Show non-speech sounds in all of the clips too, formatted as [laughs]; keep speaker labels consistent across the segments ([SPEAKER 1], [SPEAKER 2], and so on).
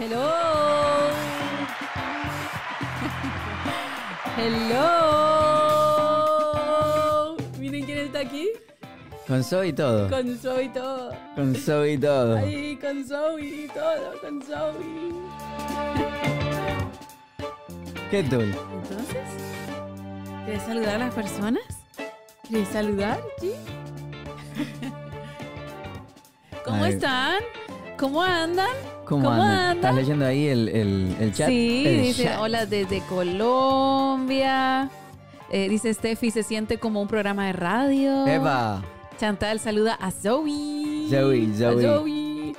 [SPEAKER 1] Hello. [laughs] Hello. Miren quién está aquí.
[SPEAKER 2] Con Zoe y todo.
[SPEAKER 1] Con Zoe y todo.
[SPEAKER 2] Con Zoe y todo.
[SPEAKER 1] Ay, con Zoe y todo, con Zoe.
[SPEAKER 2] ¿Qué tal?
[SPEAKER 1] Entonces, ¿quieres saludar a las personas? ¿Quieres saludar, G? [laughs] ¿Cómo
[SPEAKER 2] Ay.
[SPEAKER 1] están? ¿Cómo andan?
[SPEAKER 2] ¿Cómo,
[SPEAKER 1] ¿Cómo
[SPEAKER 2] andan? ¿Estás leyendo ahí el, el, el chat?
[SPEAKER 1] Sí,
[SPEAKER 2] El
[SPEAKER 1] dice,
[SPEAKER 2] chat.
[SPEAKER 1] hola desde Colombia. Eh, dice Steffi, se siente como un programa de radio.
[SPEAKER 2] ¡Epa!
[SPEAKER 1] Chantal saluda a Zoe.
[SPEAKER 2] Zoe,
[SPEAKER 1] A
[SPEAKER 2] Zoe.
[SPEAKER 1] Zoe.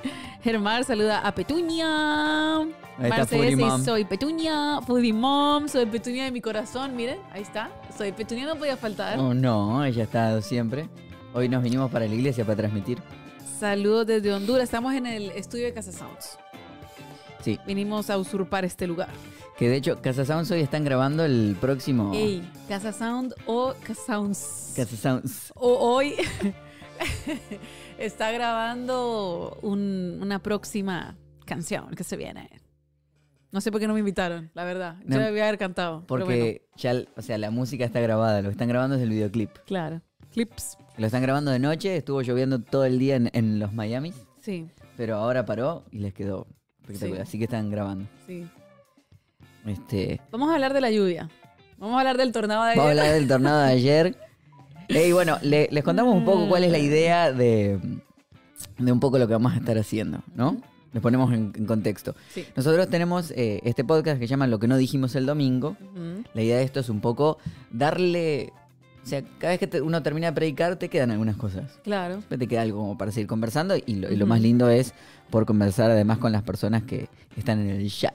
[SPEAKER 1] Germar saluda a Petunia.
[SPEAKER 2] Ahí está
[SPEAKER 1] Marce dice,
[SPEAKER 2] Mom.
[SPEAKER 1] soy Petunia, Foodie Mom, soy Petunia de mi corazón. Miren, ahí está. Soy Petunia, no podía faltar.
[SPEAKER 2] Oh, no, ella estado siempre. Hoy nos vinimos para la iglesia para transmitir.
[SPEAKER 1] Saludos desde Honduras. Estamos en el estudio de Casa Sounds.
[SPEAKER 2] Sí,
[SPEAKER 1] Vinimos a usurpar este lugar.
[SPEAKER 2] que de hecho Casa Sounds hoy están grabando el próximo...
[SPEAKER 1] Ey, Casa Sound o Casa Sounds.
[SPEAKER 2] Casa Sounds.
[SPEAKER 1] O hoy [laughs] está grabando un- una próxima canción que se viene. No sé por qué no me invitaron, la verdad. Yo
[SPEAKER 2] No,
[SPEAKER 1] debía haber cantado. bueno,
[SPEAKER 2] Porque ya, o sea, la música está grabada, lo que están grabando es el videoclip.
[SPEAKER 1] claro. Clips.
[SPEAKER 2] Lo están grabando de noche, estuvo lloviendo todo el día en, en los Miami,
[SPEAKER 1] Sí,
[SPEAKER 2] pero ahora paró y les quedó espectacular.
[SPEAKER 1] Sí.
[SPEAKER 2] Así que están grabando.
[SPEAKER 1] sí.
[SPEAKER 2] Este,
[SPEAKER 1] Vamos a hablar de la lluvia. Vamos a hablar del tornado de
[SPEAKER 2] Vamos a
[SPEAKER 1] ayer.
[SPEAKER 2] hablar del tornado de ayer. [laughs] Y bueno, le- les contamos un poco cuál es la idea de, de un poco lo que vamos a estar haciendo, ¿no? Les ponemos en, en contexto.
[SPEAKER 1] Sí.
[SPEAKER 2] Nosotros tenemos eh, este podcast que se llama Lo que no dijimos el domingo. La idea de esto es un poco darle... O sea, cada vez que te- uno termina de predicar te quedan algunas cosas.
[SPEAKER 1] Claro.
[SPEAKER 2] Te queda algo como para seguir conversando y lo, y lo más lindo es por conversar además con las personas que están en el chat.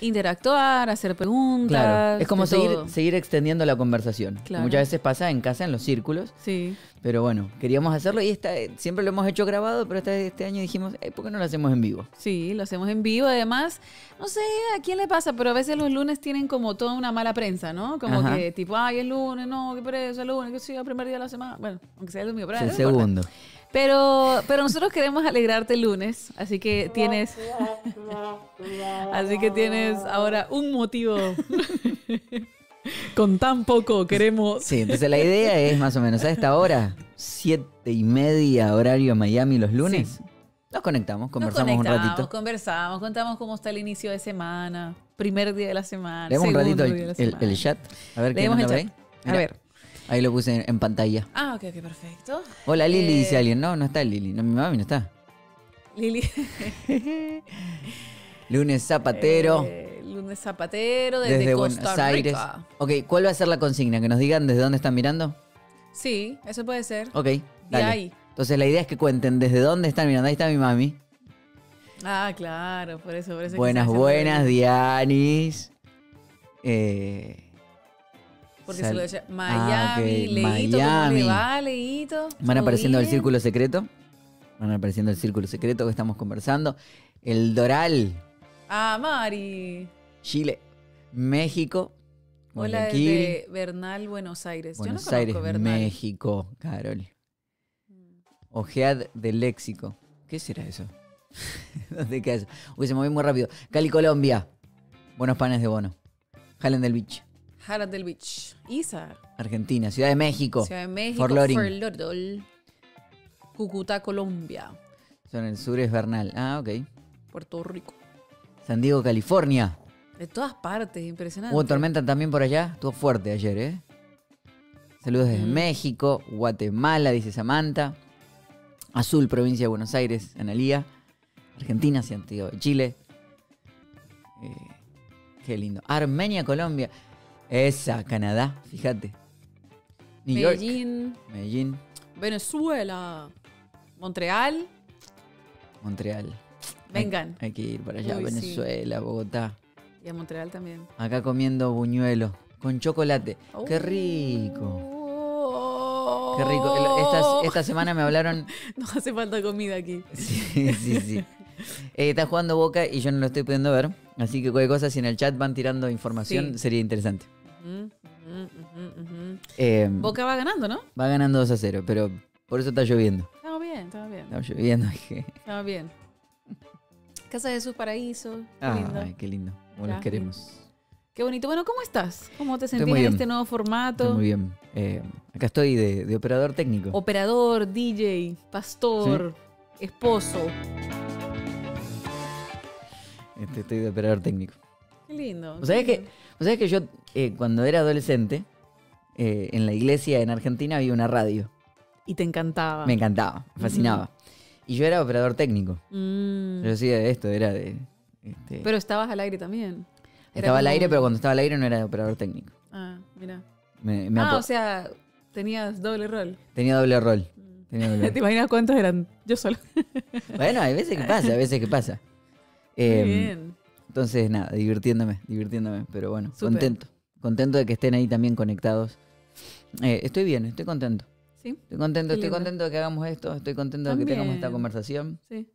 [SPEAKER 1] Interactuar, hacer preguntas.
[SPEAKER 2] Claro, es como seguir,
[SPEAKER 1] todo.
[SPEAKER 2] seguir extendiendo la conversación.
[SPEAKER 1] Claro.
[SPEAKER 2] Muchas veces pasa en casa, en los círculos,
[SPEAKER 1] Sí.
[SPEAKER 2] pero bueno, queríamos hacerlo y esta, siempre lo hemos hecho grabado, pero esta, este año dijimos, "Eh, ¿por qué no lo hacemos en vivo?
[SPEAKER 1] Sí, lo hacemos en vivo. Además, no sé a quién le pasa, pero a veces los lunes tienen como toda una mala prensa, ¿no? Como
[SPEAKER 2] Ajá.
[SPEAKER 1] que tipo, ay, el lunes, no, qué pereza, el lunes, que sí, el primer día de la semana. Bueno, aunque sea el domingo, pero
[SPEAKER 2] Es el
[SPEAKER 1] no importa. Pero, pero nosotros queremos alegrarte el lunes, así que tienes, así que tienes ahora un motivo. Con tan poco queremos.
[SPEAKER 2] Sí, entonces la idea es más o menos a esta hora, siete y media horario Miami los lunes. Nos conectamos,
[SPEAKER 1] Nos
[SPEAKER 2] conversamos un
[SPEAKER 1] conectamos,
[SPEAKER 2] ratito.
[SPEAKER 1] Conversamos, contamos cómo está el inicio de semana, primer día de la semana.
[SPEAKER 2] Leemos un ratito el, el- el chat. A ver
[SPEAKER 1] Leemos el chat.
[SPEAKER 2] ahí.
[SPEAKER 1] A ver.
[SPEAKER 2] Ahí lo puse en, en pantalla.
[SPEAKER 1] Ah, ok, ok, perfecto.
[SPEAKER 2] Hola Lili,
[SPEAKER 1] Eh,
[SPEAKER 2] dice alguien. No, no está Lili. No, mi mami no está.
[SPEAKER 1] Lili. [laughs]
[SPEAKER 2] Lunes zapatero.
[SPEAKER 1] Eh, lunes zapatero desde,
[SPEAKER 2] desde
[SPEAKER 1] Costa
[SPEAKER 2] Buenos Aires.
[SPEAKER 1] Rica.
[SPEAKER 2] Ok, ¿cuál va a ser la consigna? Que nos digan desde dónde están mirando.
[SPEAKER 1] Sí, eso puede ser.
[SPEAKER 2] Ok,
[SPEAKER 1] De
[SPEAKER 2] dale.
[SPEAKER 1] ahí.
[SPEAKER 2] Entonces la idea es que cuenten desde dónde están mirando. Ahí está mi mami.
[SPEAKER 1] Ah, claro, por eso, por eso.
[SPEAKER 2] Buenas, buenas, Dianis. Eh,
[SPEAKER 1] Porque
[SPEAKER 2] sal-
[SPEAKER 1] se lo decía
[SPEAKER 2] Ah,
[SPEAKER 1] Miami,
[SPEAKER 2] ok,
[SPEAKER 1] Leito, ¿cómo
[SPEAKER 2] Miami.
[SPEAKER 1] le va, Leito?
[SPEAKER 2] Van
[SPEAKER 1] ¿Todo
[SPEAKER 2] apareciendo el círculo secreto. Van apareciendo el círculo secreto que estamos conversando. El Doral,
[SPEAKER 1] Ah, Mari.
[SPEAKER 2] Chile, México,
[SPEAKER 1] Hola desde Bernal, Buenos Aires.
[SPEAKER 2] Buenos
[SPEAKER 1] Yo no
[SPEAKER 2] Aires,
[SPEAKER 1] conozco Bernal.
[SPEAKER 2] México, Carol. Ojead del léxico. ¿Qué será eso? [laughs] ¿Dónde queda eso? Uy, se movió muy rápido. Cali, Colombia. Buenos panes de bono. Hallen del Beach.
[SPEAKER 1] Harad del Beach. Izar.
[SPEAKER 2] Argentina. Ciudad de México.
[SPEAKER 1] Ciudad de México.
[SPEAKER 2] Fort Loring.
[SPEAKER 1] Fort Lauderdale, Cúcuta, Colombia.
[SPEAKER 2] Son el sur es Bernal. Ah, ok.
[SPEAKER 1] Puerto Rico.
[SPEAKER 2] San Diego, California.
[SPEAKER 1] De todas partes, impresionante.
[SPEAKER 2] Hubo tormenta también por allá. Estuvo fuerte ayer, ¿eh? Saludos desde
[SPEAKER 1] Mm.
[SPEAKER 2] México, Guatemala, dice Samantha. Azul, provincia de Buenos Aires, Analía. Argentina, Santiago de Chile. Eh, qué lindo. Armenia, Colombia. Esa, Canadá, fíjate. New York,
[SPEAKER 1] Medellín,
[SPEAKER 2] Medellín,
[SPEAKER 1] Venezuela, Montreal.
[SPEAKER 2] Montreal.
[SPEAKER 1] Vengan.
[SPEAKER 2] Hay, hay que ir para allá,
[SPEAKER 1] Uy, sí.
[SPEAKER 2] Venezuela, Bogotá.
[SPEAKER 1] Y a Montreal también.
[SPEAKER 2] Acá comiendo buñuelo con chocolate. ¡Qué
[SPEAKER 1] Oh.
[SPEAKER 2] rico! Qué rico. Esta, esta semana me hablaron. [laughs]
[SPEAKER 1] No hace falta comida aquí.
[SPEAKER 2] Sí, sí, sí. Eh, está jugando Boca y yo no lo estoy pudiendo ver. Así que cualquier cosa, si en el chat van tirando información,
[SPEAKER 1] Sí.
[SPEAKER 2] sería interesante. Eh,
[SPEAKER 1] Boca va ganando, ¿no?
[SPEAKER 2] va ganando 2 a 0, pero por eso está lloviendo.
[SPEAKER 1] Estamos bien, estamos bien.
[SPEAKER 2] Está lloviendo. [laughs]
[SPEAKER 1] Estamos bien. Casa de sus paraísos. Qué
[SPEAKER 2] Ay,
[SPEAKER 1] lindo.
[SPEAKER 2] qué lindo. Como los queremos.
[SPEAKER 1] Qué bonito. Bueno, ¿cómo estás? ¿Cómo te
[SPEAKER 2] Estoy
[SPEAKER 1] sentís en este nuevo
[SPEAKER 2] Estoy
[SPEAKER 1] formato?
[SPEAKER 2] muy bien. Eh, acá estoy de, de operador técnico.
[SPEAKER 1] Operador, DJ, pastor, esposo.
[SPEAKER 2] Este, estoy de operador técnico.
[SPEAKER 1] Qué lindo.
[SPEAKER 2] ¿Vos sabés que, vos sabés que yo, eh, cuando era adolescente, eh, en la iglesia en Argentina había una radio.
[SPEAKER 1] Y te encantaba.
[SPEAKER 2] Me encantaba, me fascinaba. Y yo era operador técnico.
[SPEAKER 1] Mm.
[SPEAKER 2] Yo hacía esto, era de... este,
[SPEAKER 1] Pero estabas al aire también. Era
[SPEAKER 2] estaba al aire, pero cuando estaba al aire no era de operador técnico.
[SPEAKER 1] Ah, mira.
[SPEAKER 2] Me- me
[SPEAKER 1] Ah, o sea, tenías doble rol.
[SPEAKER 2] Tenía doble rol. Tenía doble [laughs]
[SPEAKER 1] ¿Te
[SPEAKER 2] rol.
[SPEAKER 1] imaginas cuántos eran? Yo solo.
[SPEAKER 2] bueno, hay veces que pasa, hay veces que pasa.
[SPEAKER 1] Muy
[SPEAKER 2] Em,
[SPEAKER 1] bien.
[SPEAKER 2] Entonces, nada, divirtiéndome, divirtiéndome. Pero bueno, contento. Contento de que estén ahí también conectados. Eh, estoy bien, estoy contento.
[SPEAKER 1] Sí,
[SPEAKER 2] Estoy contento, estoy contento de que hagamos esto, estoy contento de que tengamos esta conversación,
[SPEAKER 1] sí.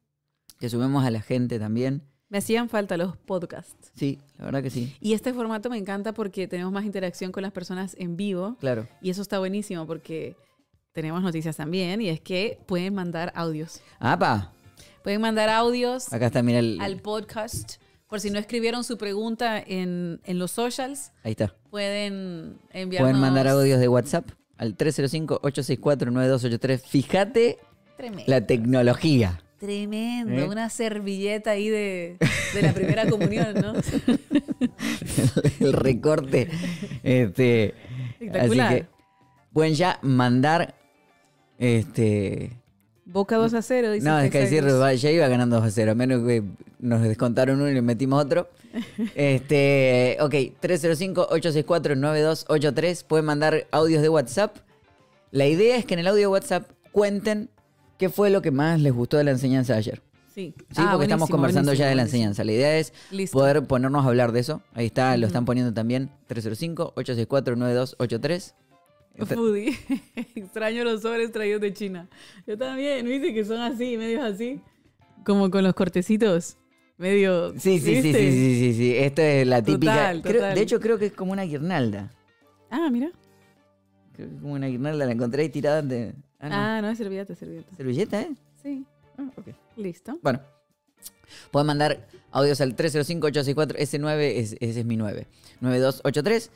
[SPEAKER 2] que sumemos a la gente también.
[SPEAKER 1] Me hacían falta los podcasts.
[SPEAKER 2] Sí, la verdad que sí,
[SPEAKER 1] Y este formato me encanta porque tenemos más interacción con las personas en vivo.
[SPEAKER 2] claro.
[SPEAKER 1] Y eso está buenísimo porque tenemos noticias también. Y es que pueden mandar audios.
[SPEAKER 2] ¡Apa!
[SPEAKER 1] Pueden mandar audios
[SPEAKER 2] Acá está, mira, el,
[SPEAKER 1] al podcast. Por si no escribieron su pregunta en, en los socials,
[SPEAKER 2] ahí está.
[SPEAKER 1] pueden enviarnos...
[SPEAKER 2] Pueden mandar audios de WhatsApp al 305-864-9283. Fíjate
[SPEAKER 1] Tremendo.
[SPEAKER 2] la tecnología.
[SPEAKER 1] Tremendo.
[SPEAKER 2] ¿Eh?
[SPEAKER 1] Una servilleta ahí de, de la primera comunión, ¿no? [laughs]
[SPEAKER 2] el recorte. Este, así
[SPEAKER 1] Espectacular.
[SPEAKER 2] que pueden ya mandar. Este.
[SPEAKER 1] Boca 2 a 0, dice
[SPEAKER 2] No, es que decir, ya iba ganando 2 a 0, a menos que nos descontaron uno y le metimos otro. [laughs] Este, ok, 305-864-9283. Pueden mandar audios de WhatsApp. La idea es que en el audio de WhatsApp cuenten qué fue lo que más les gustó de la enseñanza de ayer.
[SPEAKER 1] Sí,
[SPEAKER 2] Sí,
[SPEAKER 1] Ah,
[SPEAKER 2] porque estamos conversando ya de la enseñanza. La idea es.
[SPEAKER 1] Listo.
[SPEAKER 2] poder ponernos a hablar de eso. Ahí está, lo están poniendo también. 305-864-9283.
[SPEAKER 1] Foodie. [laughs] Extraño los sobres traídos de China. Yo también, ¿viste? Que son así, medios así. Como con los cortecitos. Medio.
[SPEAKER 2] Sí, sí, sí, sí, sí, sí, sí. Esta es la típica.
[SPEAKER 1] Total,
[SPEAKER 2] creo- de hecho, creo que es como una guirnalda.
[SPEAKER 1] Ah, mira.
[SPEAKER 2] Creo que es como una guirnalda. La encontré ahí tirada de. Ah, no.
[SPEAKER 1] Ah, no, es servilleta, servilleta.
[SPEAKER 2] Servilleta, ¿eh?
[SPEAKER 1] Sí,
[SPEAKER 2] Ah, ok.
[SPEAKER 1] listo.
[SPEAKER 2] Bueno. Pueden mandar audios al 305-864. Ese 9, es- ese es mi 9. 9283.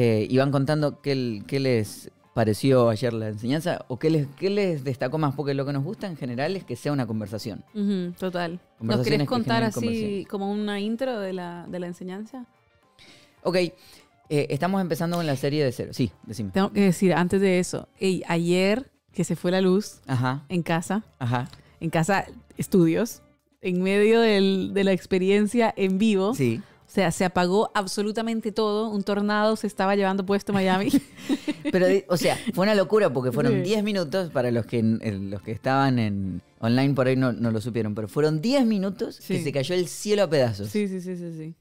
[SPEAKER 2] Eh, y van contando qué, qué les pareció ayer la enseñanza o qué les, qué les destacó más. Porque lo que nos gusta en general es que sea una conversación.
[SPEAKER 1] Ujú, total. ¿Nos querés
[SPEAKER 2] que
[SPEAKER 1] contar así como una intro de la, de la enseñanza?
[SPEAKER 2] Ok. eh, estamos empezando con la serie de cero. Sí, decime.
[SPEAKER 1] Tengo que decir antes de eso, ey, ayer que se fue la luz
[SPEAKER 2] Ajá,
[SPEAKER 1] en casa,
[SPEAKER 2] ajá.
[SPEAKER 1] en casa estudios, en medio del- de la experiencia en vivo,
[SPEAKER 2] Sí.
[SPEAKER 1] O sea, se apagó absolutamente todo, un tornado se estaba llevando puesto Miami. [laughs]
[SPEAKER 2] Pero, o sea, fue una locura porque fueron
[SPEAKER 1] Sí.
[SPEAKER 2] 10 minutos para los que, eh, los que estaban en online por ahí no, no lo supieron, pero fueron 10 minutos que
[SPEAKER 1] Sí.
[SPEAKER 2] se cayó el cielo a pedazos.
[SPEAKER 1] sí, sí, sí, sí, sí.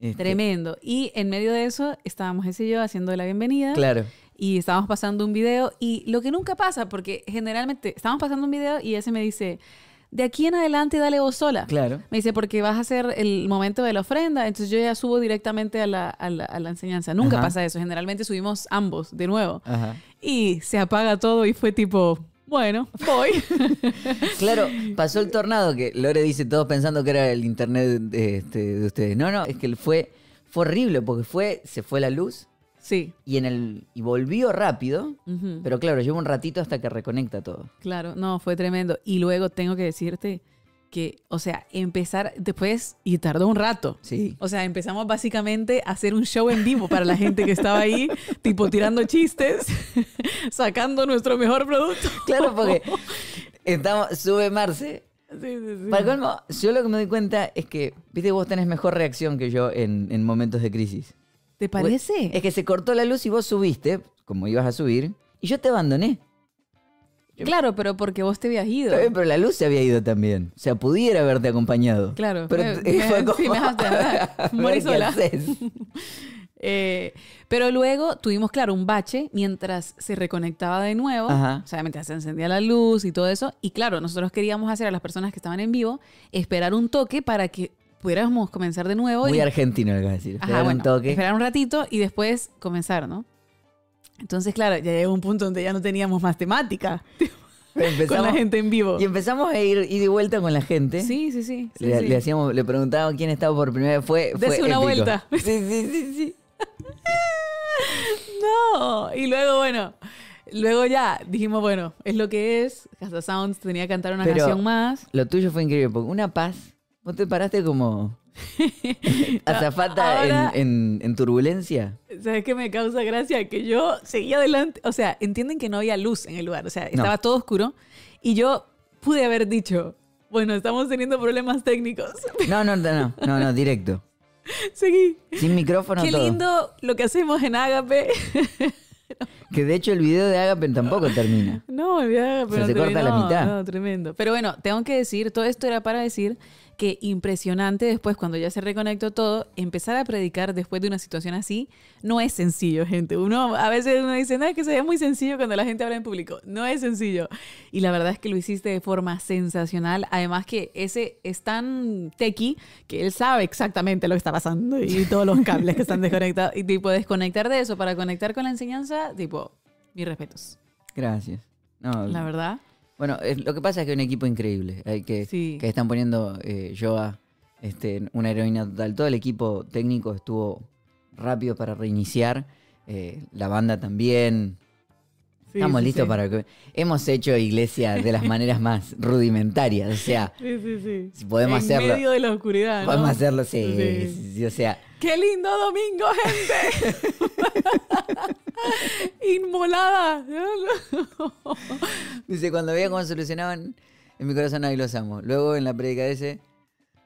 [SPEAKER 2] Este,
[SPEAKER 1] Tremendo. Y en medio de eso estábamos ese y yo haciendo la bienvenida
[SPEAKER 2] Claro.
[SPEAKER 1] y estábamos pasando un video y lo que nunca pasa, porque generalmente estábamos pasando un video y ese me dice, de aquí en adelante dale vos sola.
[SPEAKER 2] Claro.
[SPEAKER 1] Me dice, porque vas a hacer el momento de la ofrenda, entonces yo ya subo directamente a la, a la- a la enseñanza. Nunca
[SPEAKER 2] Ajá.
[SPEAKER 1] pasa eso, generalmente subimos ambos de nuevo.
[SPEAKER 2] Ajá.
[SPEAKER 1] Y se apaga todo y fue tipo, bueno, voy. [laughs]
[SPEAKER 2] Claro, pasó el tornado que Lore dice todos pensando que era el internet de, este, de ustedes. No, no, es que fue, fue horrible porque fue, se fue la luz
[SPEAKER 1] sí,
[SPEAKER 2] y en el y volvió rápido, pero claro, lleva un ratito hasta que reconecta todo.
[SPEAKER 1] claro, no, fue tremendo. Y luego tengo que decirte que, o sea, empezar después, y tardó un rato.
[SPEAKER 2] Sí.
[SPEAKER 1] O sea, empezamos básicamente a hacer un show en vivo para la gente que estaba ahí, [laughs] tipo tirando chistes, [laughs] sacando nuestro mejor producto.
[SPEAKER 2] Claro, porque estamos, sube Marce
[SPEAKER 1] Sí, sí, sí.
[SPEAKER 2] Para colmo, yo lo que me doy cuenta es que, viste, vos tenés mejor reacción que yo en, en momentos de crisis.
[SPEAKER 1] ¿Te parece?
[SPEAKER 2] Es que se cortó la luz y vos subiste, como ibas a subir, y yo te abandoné.
[SPEAKER 1] Claro, pero porque vos te habías ido.
[SPEAKER 2] Bien, pero la luz se había ido también. O sea, pudiera haberte acompañado.
[SPEAKER 1] Claro,
[SPEAKER 2] Pero [laughs]
[SPEAKER 1] me- me-
[SPEAKER 2] fue [laughs] como...
[SPEAKER 1] sí, me dejaste [laughs] Morí sola. Eh, pero luego tuvimos, claro, un bache mientras se reconectaba de nuevo.
[SPEAKER 2] Ajá.
[SPEAKER 1] O sea, mientras se encendía la luz y todo eso. Y claro, nosotros queríamos hacer a las personas que estaban en vivo esperar un toque para que pudiéramos comenzar de nuevo.
[SPEAKER 2] Muy
[SPEAKER 1] y-
[SPEAKER 2] argentino lo que vas a decir.
[SPEAKER 1] Ajá,
[SPEAKER 2] Esperar
[SPEAKER 1] bueno,
[SPEAKER 2] un toque.
[SPEAKER 1] Esperar un ratito y después comenzar, ¿no? Entonces, claro, ya llegó un punto donde ya no teníamos más temática. [laughs]
[SPEAKER 2] Pero
[SPEAKER 1] con
[SPEAKER 2] empezamos,
[SPEAKER 1] la gente en vivo.
[SPEAKER 2] Y empezamos a ir ida y vuelta con la gente.
[SPEAKER 1] Sí, sí, sí. sí,
[SPEAKER 2] le,
[SPEAKER 1] sí.
[SPEAKER 2] le hacíamos, le preguntaba quién estaba por primera vez. Fue, fue
[SPEAKER 1] una
[SPEAKER 2] épico.
[SPEAKER 1] vuelta.
[SPEAKER 2] Sí, sí, sí, sí. [laughs]
[SPEAKER 1] No. Y luego, bueno, luego ya dijimos, bueno, es lo que es. Casa Sounds tenía que cantar una
[SPEAKER 2] Pero-
[SPEAKER 1] canción más.
[SPEAKER 2] Lo tuyo fue increíble, porque una paz. Vos te paraste como [laughs] azafata
[SPEAKER 1] Ahora-
[SPEAKER 2] en, en- en turbulencia.
[SPEAKER 1] ¿Sabes qué me causa gracia? Que yo seguía adelante. O sea, entienden que no había luz en el lugar. O sea, estaba todo oscuro. Y yo pude haber dicho, bueno, estamos teniendo problemas técnicos. [laughs]
[SPEAKER 2] No, no, no, no, no, no, directo.
[SPEAKER 1] Seguí.
[SPEAKER 2] Sin micrófono
[SPEAKER 1] Qué
[SPEAKER 2] todo.
[SPEAKER 1] lindo lo que hacemos en Agape. [laughs]
[SPEAKER 2] Que de hecho el video de Agape tampoco termina.
[SPEAKER 1] No, el video, pero
[SPEAKER 2] se corta a la
[SPEAKER 1] no,
[SPEAKER 2] mitad.
[SPEAKER 1] No, tremendo. Pero bueno, tengo que decir, todo esto era para decir que impresionante después, cuando ya se reconectó todo, empezar a predicar después de una situación así, no es sencillo, gente. Uno, a veces uno dice, no, es que se ve muy sencillo cuando la gente habla en público. No es sencillo. Y la verdad es que lo hiciste de forma sensacional. Además que ese es tan tequi que él sabe exactamente lo que está pasando y todos los cables que están desconectados. Y tipo, desconectar de eso para conectar con la enseñanza, tipo, mis respetos.
[SPEAKER 2] Gracias. No,
[SPEAKER 1] La verdad.
[SPEAKER 2] Bueno, es- lo que pasa es que hay un equipo increíble. Hay que,
[SPEAKER 1] Sí.
[SPEAKER 2] que están poniendo eh, Joa, este, una heroína total. Todo el equipo técnico estuvo rápido para reiniciar. eh, la banda también.
[SPEAKER 1] Sí,
[SPEAKER 2] Estamos
[SPEAKER 1] sí,
[SPEAKER 2] listos para que. Hemos hecho iglesia de las maneras más [laughs] rudimentarias. O sea,
[SPEAKER 1] Sí, sí, sí.
[SPEAKER 2] si podemos
[SPEAKER 1] en
[SPEAKER 2] hacerlo.
[SPEAKER 1] medio de la oscuridad. ¿no?
[SPEAKER 2] Podemos hacerlo, sí,
[SPEAKER 1] sí,
[SPEAKER 2] O sea,
[SPEAKER 1] ¡Qué lindo domingo, gente! [laughs] Inmolada.
[SPEAKER 2] dice, cuando veía cómo solucionaban, en mi corazón ahí los amo. Luego en la predica ese,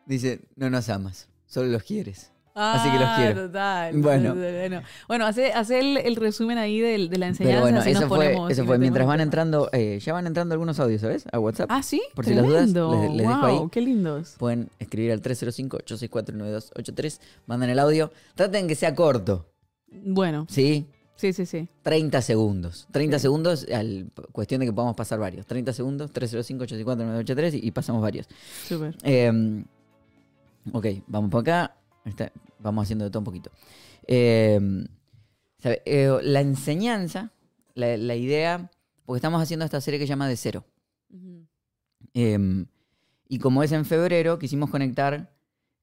[SPEAKER 2] dice, no nos amas, solo los quieres. Así que los
[SPEAKER 1] Ah,
[SPEAKER 2] quiero.
[SPEAKER 1] Total.
[SPEAKER 2] Bueno.
[SPEAKER 1] Bueno, bueno hace, hace el, el resumen ahí de, la enseñanza.
[SPEAKER 2] Pero bueno, eso fue,
[SPEAKER 1] ponemos
[SPEAKER 2] eso fue. Mientras van entrando, eh, ya van entrando algunos audios, ¿sabes? A WhatsApp.
[SPEAKER 1] Ah, sí.
[SPEAKER 2] Por si las dudas, les- dejo ahí.
[SPEAKER 1] qué lindos.
[SPEAKER 2] Pueden escribir al 305-864-9283, mandan el audio. Traten que sea corto,
[SPEAKER 1] Bueno,
[SPEAKER 2] ¿sí?
[SPEAKER 1] sí, sí, sí.
[SPEAKER 2] 30 segundos. 30 segundos, al, cuestión de que podamos pasar varios. 30 segundos, 305-864-9283 y, y pasamos varios.
[SPEAKER 1] Súper.
[SPEAKER 2] Eh, ok, vamos por acá. Ahí está, Vamos haciendo de todo un poquito. Eh, sabe, eh, la enseñanza, la, la idea, porque estamos haciendo esta serie que se llama De Cero. Eh, y como es en febrero, quisimos conectar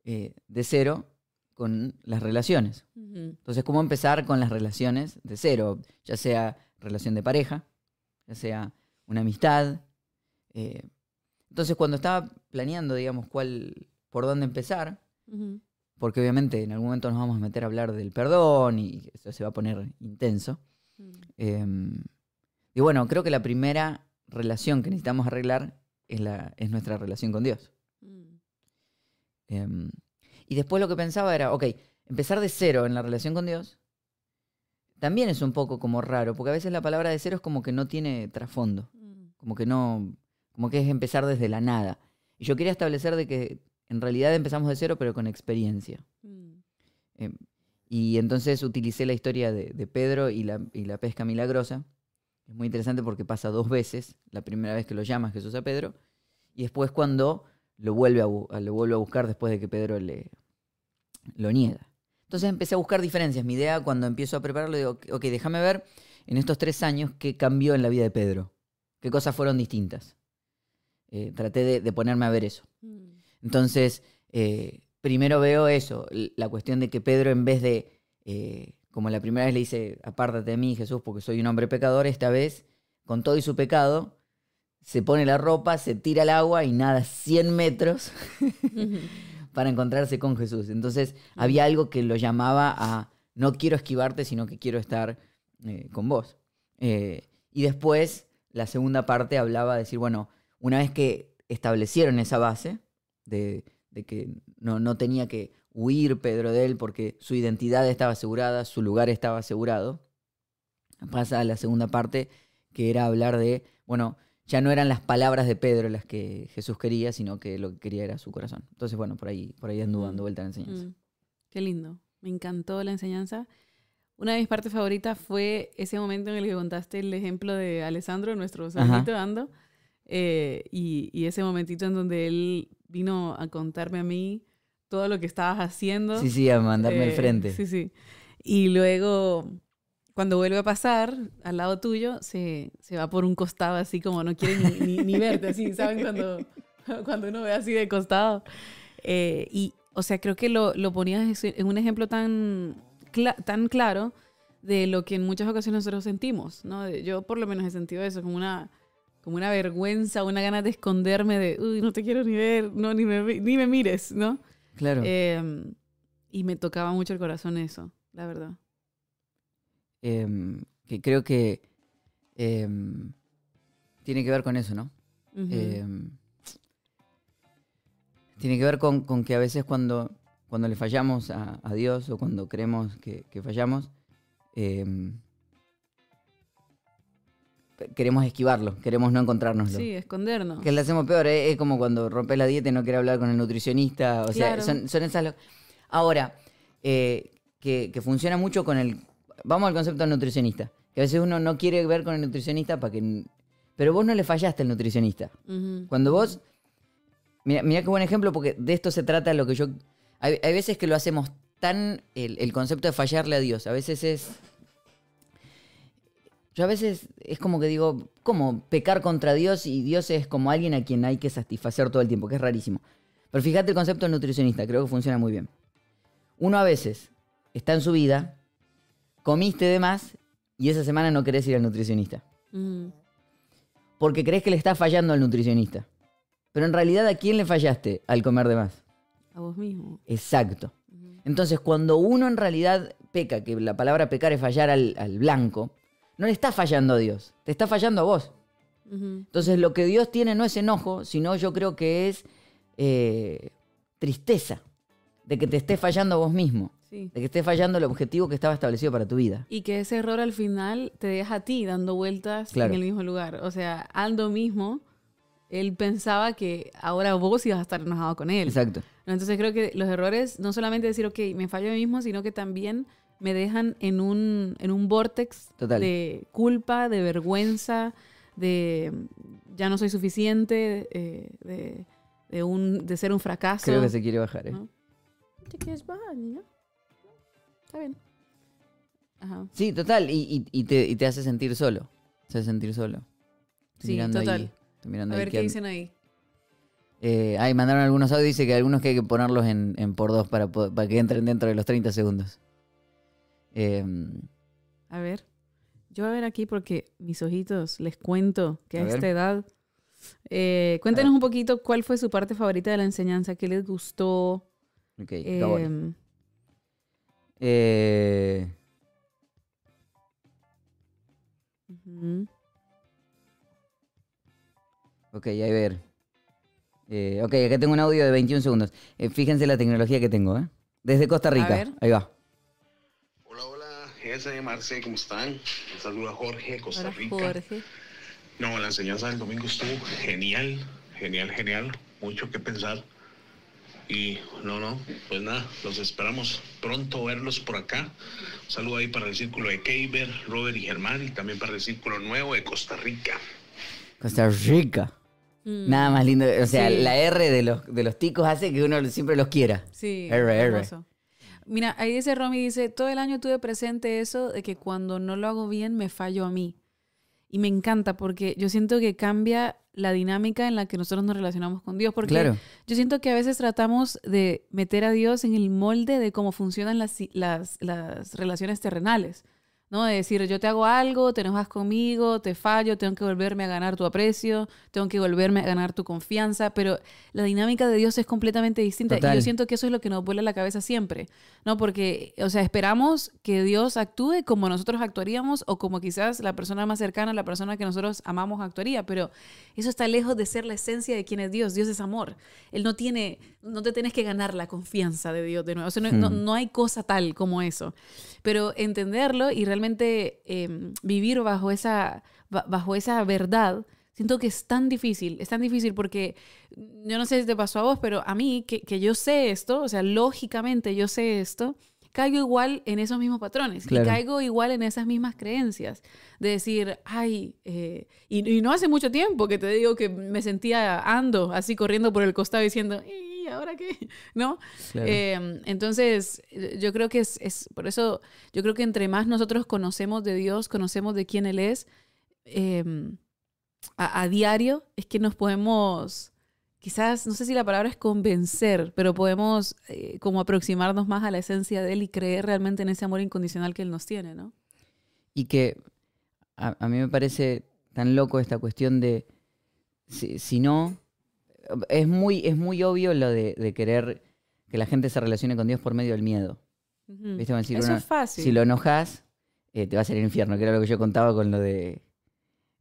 [SPEAKER 2] eh, de cero con las relaciones. Entonces, ¿cómo empezar con las relaciones de cero? Ya sea relación de pareja, ya sea una amistad. eh. entonces, cuando estaba planeando, digamos, cuál, por dónde empezar. Porque obviamente en algún momento nos vamos a meter a hablar del perdón y eso se va a poner intenso.
[SPEAKER 1] Ujú.
[SPEAKER 2] Eh, y bueno, creo que la primera relación que necesitamos arreglar es, la, es nuestra relación con Dios.
[SPEAKER 1] Ujú.
[SPEAKER 2] Eh, y después lo que pensaba era, ok, empezar de cero en la relación con Dios también es un poco como raro, porque a veces la palabra de cero es como que no tiene trasfondo,
[SPEAKER 1] Ujú.
[SPEAKER 2] como que no, como que es empezar desde la nada. Y yo quería establecer de que en realidad empezamos de cero, pero con experiencia.
[SPEAKER 1] Ujú.
[SPEAKER 2] Eh, y entonces utilicé la historia de, de Pedro y la, y la pesca milagrosa. Es muy interesante porque pasa dos veces. La primera vez que lo llama Jesús a Pedro y después cuando lo vuelve a, bu- a- lo vuelve a buscar después de que Pedro le, lo niega. Entonces empecé a buscar diferencias. Mi idea cuando empiezo a prepararlo, digo, ok, déjame ver en estos tres años qué cambió en la vida de Pedro. Qué cosas fueron distintas. Eh, traté de- de ponerme a ver eso.
[SPEAKER 1] Ujú.
[SPEAKER 2] Entonces, eh, primero veo eso, la cuestión de que Pedro en vez de, eh, como la primera vez le dice, apártate de mí, Jesús, porque soy un hombre pecador, esta vez, con todo y su pecado, se pone la ropa, se tira al agua y nada 100 metros [laughs] para encontrarse con Jesús. Entonces, había algo que lo llamaba a, no quiero esquivarte, sino que quiero estar eh, con vos. Y después, la segunda parte hablaba de decir, bueno, una vez que establecieron esa base, de, de que no, no tenía que huir Pedro de él porque su identidad estaba asegurada, su lugar estaba asegurado, pasa a la segunda parte, que era hablar de, bueno, ya no eran las palabras de Pedro las que Jesús quería, sino que lo que quería era su corazón. Entonces, bueno, por ahí, por ahí ando dando vuelta a la enseñanza.
[SPEAKER 1] Mm, Qué lindo. Me encantó la enseñanza. Una de mis partes favoritas fue ese momento en el que contaste el ejemplo de Alessandro, nuestro salmito Ando, eh, y, y ese momentito en donde él vino a contarme a mí todo lo que estabas haciendo.
[SPEAKER 2] Sí, sí, a mandarme al
[SPEAKER 1] Eh,
[SPEAKER 2] frente.
[SPEAKER 1] Sí, sí. Y luego, cuando vuelve a pasar al lado tuyo, se, se va por un costado así como no quiere ni, ni- ni verte, así, [laughs] ¿saben? Cuando, cuando uno ve así de costado. Eh, y, o sea, creo que lo, lo ponías en un ejemplo tan, cla- tan claro de lo que en muchas ocasiones nosotros sentimos, ¿no? Yo por lo menos he sentido eso, como una, como una vergüenza, una gana de esconderme de, uy, no te quiero ni ver, no, ni me, ni me mires, ¿no?
[SPEAKER 2] Claro.
[SPEAKER 1] Eh, y me tocaba mucho el corazón eso, la verdad.
[SPEAKER 2] Em, que creo que em, tiene que ver con eso, ¿no? Em, tiene que ver con, con que a veces cuando, cuando le fallamos a, a Dios o cuando creemos que, que fallamos, em, queremos esquivarlo, queremos no encontrárnoslo.
[SPEAKER 1] sí, escondernos.
[SPEAKER 2] Que le hacemos peor, ¿eh? es como cuando rompes la dieta y no quieres hablar con el nutricionista. O
[SPEAKER 1] Claro.
[SPEAKER 2] sea, son, son esas. lo- Ahora, eh, que, que funciona mucho con el. Vamos al concepto del nutricionista. Que a veces uno no quiere ver con el nutricionista para que. Pero vos no le fallaste al nutricionista. Cuando vos. Mira, mira qué buen ejemplo, porque de esto se trata lo que yo. Hay, hay veces que lo hacemos tan. El, el concepto de fallarle a Dios. A veces es. Yo a veces es como que digo, ¿cómo pecar contra Dios y Dios es como alguien a quien hay que satisfacer todo el tiempo? Que es rarísimo. Pero fíjate el concepto del nutricionista, creo que funciona muy bien. Uno a veces está en su vida, comiste de más y esa semana no querés ir al nutricionista
[SPEAKER 1] Ujú.
[SPEAKER 2] porque crees que le estás fallando al nutricionista. Pero en realidad, ¿a quién le fallaste al comer de más?
[SPEAKER 1] A vos mismo.
[SPEAKER 2] Exacto. Entonces, cuando uno en realidad peca, que la palabra pecar es fallar al, al blanco, no le está fallando a Dios, te está fallando a vos. Entonces, lo que Dios tiene no es enojo, sino yo creo que es eh, tristeza de que te esté fallando a vos mismo,
[SPEAKER 1] Sí.
[SPEAKER 2] de que esté fallando el objetivo que estaba establecido para tu vida.
[SPEAKER 1] Y que ese error al final te deja a ti dando vueltas
[SPEAKER 2] Claro.
[SPEAKER 1] en el mismo lugar. O sea, Aldo mismo, él pensaba que ahora vos ibas a estar enojado con él.
[SPEAKER 2] Exacto.
[SPEAKER 1] Entonces creo que los errores, no solamente decir, ok, me fallo a mí mismo, sino que también me dejan en un, en un vortex
[SPEAKER 2] Total.
[SPEAKER 1] de culpa, de vergüenza, de ya no soy suficiente, eh, de, de, un, de ser un fracaso.
[SPEAKER 2] Creo que se quiere bajar. ¿eh?
[SPEAKER 1] ¿no? ¿Te quieres bajar, niña? Está bien. Ajá.
[SPEAKER 2] Sí, total, y, y- y te, y te hace sentir solo. Te hace sentir solo. Estoy
[SPEAKER 1] Sí,
[SPEAKER 2] mirando
[SPEAKER 1] total.
[SPEAKER 2] Ahí, estoy mirando
[SPEAKER 1] A
[SPEAKER 2] ahí
[SPEAKER 1] ver qué dicen ahí.
[SPEAKER 2] Eh, ahí mandaron algunos audios, dice que algunos que hay que ponerlos en, en por dos para, para que entren dentro de los 30 segundos. Eh,
[SPEAKER 1] A ver. Yo voy a ver aquí porque mis ojitos, les cuento que
[SPEAKER 2] A
[SPEAKER 1] a,
[SPEAKER 2] ver.
[SPEAKER 1] esta edad. Eh, cuéntenos un poquito cuál fue su parte favorita de la enseñanza, qué les gustó.
[SPEAKER 2] ok.
[SPEAKER 1] Em,
[SPEAKER 2] Eh, ok, a ver. Eh, ok, acá tengo un audio de 21 segundos. Eh, fíjense la tecnología que tengo, ¿eh? Desde Costa Rica. Ahí va.
[SPEAKER 3] Jesse, Marce, ¿cómo están? Un saludo a Jorge, Costa Rica.
[SPEAKER 1] Jorge.
[SPEAKER 3] No, la enseñanza del domingo estuvo genial, genial, genial, mucho que pensar. Y no, no, pues nada, los esperamos pronto verlos por acá. Un saludo ahí para el círculo de Keiber, Robert y Germán, y también para el círculo nuevo de Costa Rica.
[SPEAKER 2] Costa Rica.
[SPEAKER 1] Mm,
[SPEAKER 2] Nada más lindo. O sea,
[SPEAKER 1] Sí.
[SPEAKER 2] la R de los, de los ticos hace que uno siempre los quiera.
[SPEAKER 1] Sí,
[SPEAKER 2] R, R.
[SPEAKER 1] hermoso. Mira, ahí dice Romy, dice, todo el año tuve presente eso de que cuando no lo hago bien me fallo a mí. Y me encanta porque yo siento que cambia la dinámica en la que nosotros nos relacionamos con Dios. Porque
[SPEAKER 2] Claro.
[SPEAKER 1] yo siento que a veces tratamos de meter a Dios en el molde de cómo funcionan las, las, las relaciones terrenales. ¿No? De decir, yo te hago algo, te enojas conmigo, te fallo, tengo que volverme a ganar tu aprecio, tengo que volverme a ganar tu confianza, pero la dinámica de Dios es completamente distinta. Y yo siento que eso es lo que nos vuela la cabeza siempre, ¿no? Porque, o sea, esperamos que Dios actúe como nosotros actuaríamos o como quizás la persona más cercana, la persona que nosotros amamos actuaría, pero eso está lejos de ser la esencia de quién es Dios. Dios es amor. Él no tiene, no te tienes que ganar la confianza de Dios de nuevo. O sea, no, no-
[SPEAKER 2] Hmm.
[SPEAKER 1] no hay cosa tal como eso. Pero entenderlo y realmente eh, vivir bajo esa, ba- bajo esa verdad, siento que es tan difícil, es tan difícil porque yo no sé si te pasó a vos, pero a mí, que, que yo sé esto, o sea, lógicamente yo sé esto, caigo igual en esos mismos patrones
[SPEAKER 2] Claro.
[SPEAKER 1] y caigo igual en esas mismas creencias de decir, ay, eh, y, y no hace mucho tiempo que te digo que me sentía ando así corriendo por el costado diciendo, "Y ¿y ahora qué? [laughs] ¿No?
[SPEAKER 2] Claro.
[SPEAKER 1] Eh, entonces, yo creo que es, es- por eso, yo creo que entre más nosotros conocemos de Dios, conocemos de quién Él es, eh, a, a diario, es que nos podemos, quizás, no sé si la palabra es convencer, pero podemos eh, como aproximarnos más a la esencia de Él y creer realmente en ese amor incondicional que Él nos tiene, ¿no?
[SPEAKER 2] Y que a, a mí me parece tan loco esta cuestión de si, si no, es muy, es muy obvio lo de, de querer que la gente se relacione con Dios por medio del miedo. ¿Viste? Decir,
[SPEAKER 1] Eso
[SPEAKER 2] uno-
[SPEAKER 1] es fácil.
[SPEAKER 2] Si lo enojas, eh, te va a hacer el infierno, que era lo que yo contaba con lo de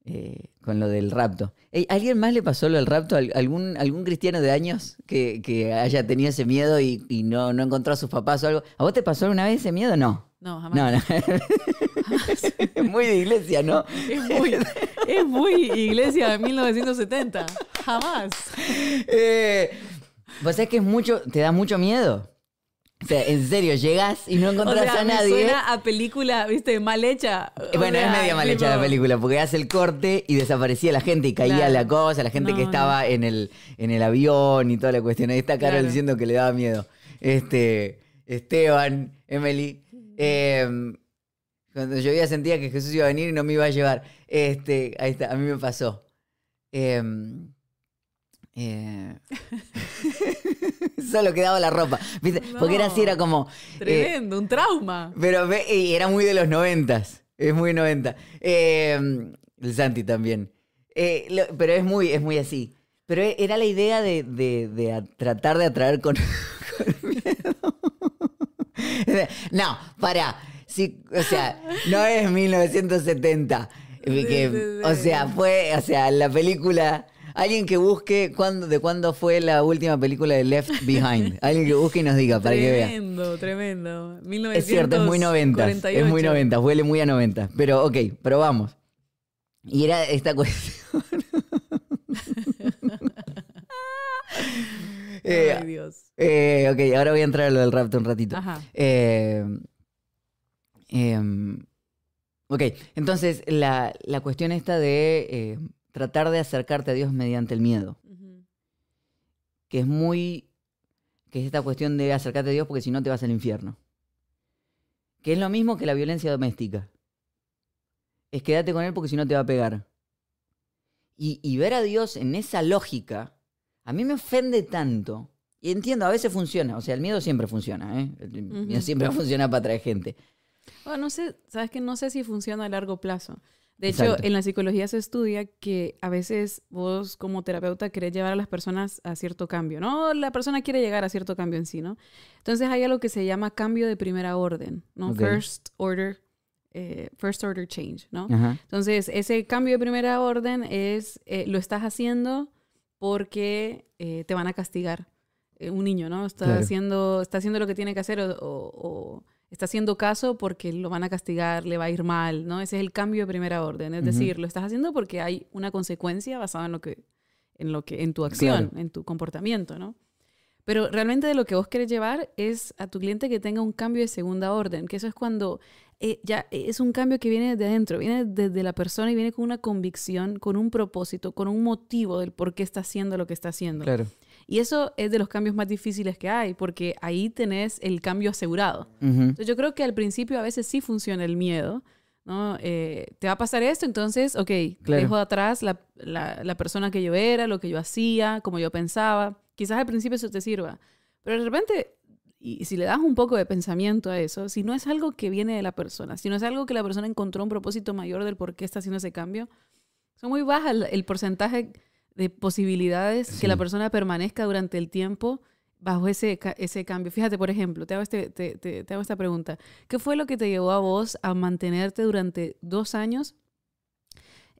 [SPEAKER 2] eh, con lo del rapto. ¿A alguien más le pasó lo del rapto? ¿Al- ¿Algún, algún cristiano de años que, que haya tenido ese miedo y, y no, no encontró a sus papás o algo? ¿A vos te pasó alguna vez ese miedo? No.
[SPEAKER 1] No, jamás.
[SPEAKER 2] No, no. Es [laughs] muy de iglesia, ¿no?
[SPEAKER 1] Es muy, es muy iglesia de 1970. Jamás.
[SPEAKER 2] Eh, ¿Vos sabés que es mucho, te da mucho miedo? O sea, en serio, llegas y no
[SPEAKER 1] O
[SPEAKER 2] encontrás
[SPEAKER 1] sea,
[SPEAKER 2] a
[SPEAKER 1] me
[SPEAKER 2] nadie.
[SPEAKER 1] suena a película, viste, mal hecha. O
[SPEAKER 2] Bueno,
[SPEAKER 1] sea,
[SPEAKER 2] es media mal hecha la película, porque hace el corte y desaparecía la gente y caía
[SPEAKER 1] Claro.
[SPEAKER 2] la cosa, la gente
[SPEAKER 1] No,
[SPEAKER 2] que
[SPEAKER 1] no.
[SPEAKER 2] estaba en el, en el avión y toda la cuestión. Ahí está Carol
[SPEAKER 1] Claro.
[SPEAKER 2] diciendo que le daba miedo. Este, Esteban, Emily. eh, cuando llovía sentía que Jesús iba a venir y no me iba a llevar. Este, ahí está, a mí me pasó. Eh, eh, [laughs] solo quedaba la ropa. ¿viste? Porque era así, era como. eh,
[SPEAKER 1] Tremendo, un trauma.
[SPEAKER 2] pero y era muy de los noventas. Es muy noventa. Eh, el Santi también. Lo- pero es muy, es muy así. Pero era la idea de, de- de a- tratar de atraer con, [laughs] con miedo. [laughs] no, para. Sí, o sea, no es 1970. eh, que-
[SPEAKER 1] Sí, sí, sí.
[SPEAKER 2] O sea, fue, o sea, la película. Alguien que busque cuándo, de cuándo fue la última película de Left Behind. [laughs] Alguien que busque y nos diga para que vea.
[SPEAKER 1] Tremendo, tremendo.
[SPEAKER 2] Es cierto, es muy 90. Es muy
[SPEAKER 1] 1948.
[SPEAKER 2] 90, huele muy a 90. Pero ok, probamos. Y era esta cuestión. [laughs] Eh,
[SPEAKER 1] Ay, Dios.
[SPEAKER 2] eh, ok, ahora voy a entrar a lo del rapto un ratito.
[SPEAKER 1] Ajá.
[SPEAKER 2] Eh, em, ok, entonces la, la cuestión esta de eh, tratar de acercarte a Dios mediante el miedo, que es muy, que es esta cuestión de acercarte a Dios porque si no te vas al infierno. Que es lo mismo que la violencia doméstica. Es quédate con Él porque si no te va a pegar. Y, y ver a Dios en esa lógica, a mí me ofende tanto. Y entiendo, a veces funciona. O sea, el miedo siempre funciona. ¿eh? El miedo
[SPEAKER 1] Ujú.
[SPEAKER 2] siempre [laughs] funciona para atraer gente.
[SPEAKER 1] Bueno, no sé, sabes que no sé si funciona a largo plazo. De hecho,
[SPEAKER 2] Exacto.
[SPEAKER 1] en la psicología se estudia que a veces vos como terapeuta querés llevar a las personas a cierto cambio, ¿no? La persona quiere llegar a cierto cambio en sí, ¿no? Entonces hay algo que se llama cambio de primera orden, ¿no? First order, eh, first order change, ¿no?
[SPEAKER 2] Ajá.
[SPEAKER 1] Entonces, ese cambio de primera orden es, eh, lo estás haciendo porque eh, te van a castigar. Eh, un niño, ¿no? Está,
[SPEAKER 2] Claro.
[SPEAKER 1] haciendo, está haciendo lo que tiene que hacer o, o- o está haciendo caso porque lo van a castigar, le va a ir mal, ¿no? Ese es el cambio de primera orden. Es decir, lo estás haciendo porque hay una consecuencia basada en lo que, en lo que, en tu acción,
[SPEAKER 2] Claro.
[SPEAKER 1] en tu comportamiento, ¿no? Pero realmente de lo que vos querés llevar es a tu cliente que tenga un cambio de segunda orden, que eso es cuando eh, ya es un cambio que viene de adentro, viene desde la persona y viene con una convicción, con un propósito, con un motivo del por qué está haciendo lo que está haciendo.
[SPEAKER 2] Claro.
[SPEAKER 1] Y eso es de los cambios más difíciles que hay, porque ahí tenés el cambio asegurado.
[SPEAKER 2] Ujú.
[SPEAKER 1] Entonces yo creo que al principio a veces sí funciona el miedo, ¿no? Eh, te va a pasar esto, entonces, ok,
[SPEAKER 2] Claro.
[SPEAKER 1] dejo de atrás la, la- la persona que yo era, lo que yo hacía, como yo pensaba. Quizás al principio eso te sirva, pero de repente, y si le das un poco de pensamiento a eso, si no es algo que viene de la persona, si no es algo que la persona encontró un propósito mayor del por qué está haciendo ese cambio, son muy bajas el, el porcentaje de posibilidades que la
[SPEAKER 2] Sí.
[SPEAKER 1] persona permanezca durante el tiempo bajo ese, ese cambio. Fíjate, por ejemplo, te hago, este, te, te- te hago esta pregunta. ¿Qué fue lo que te llevó a vos a mantenerte durante dos años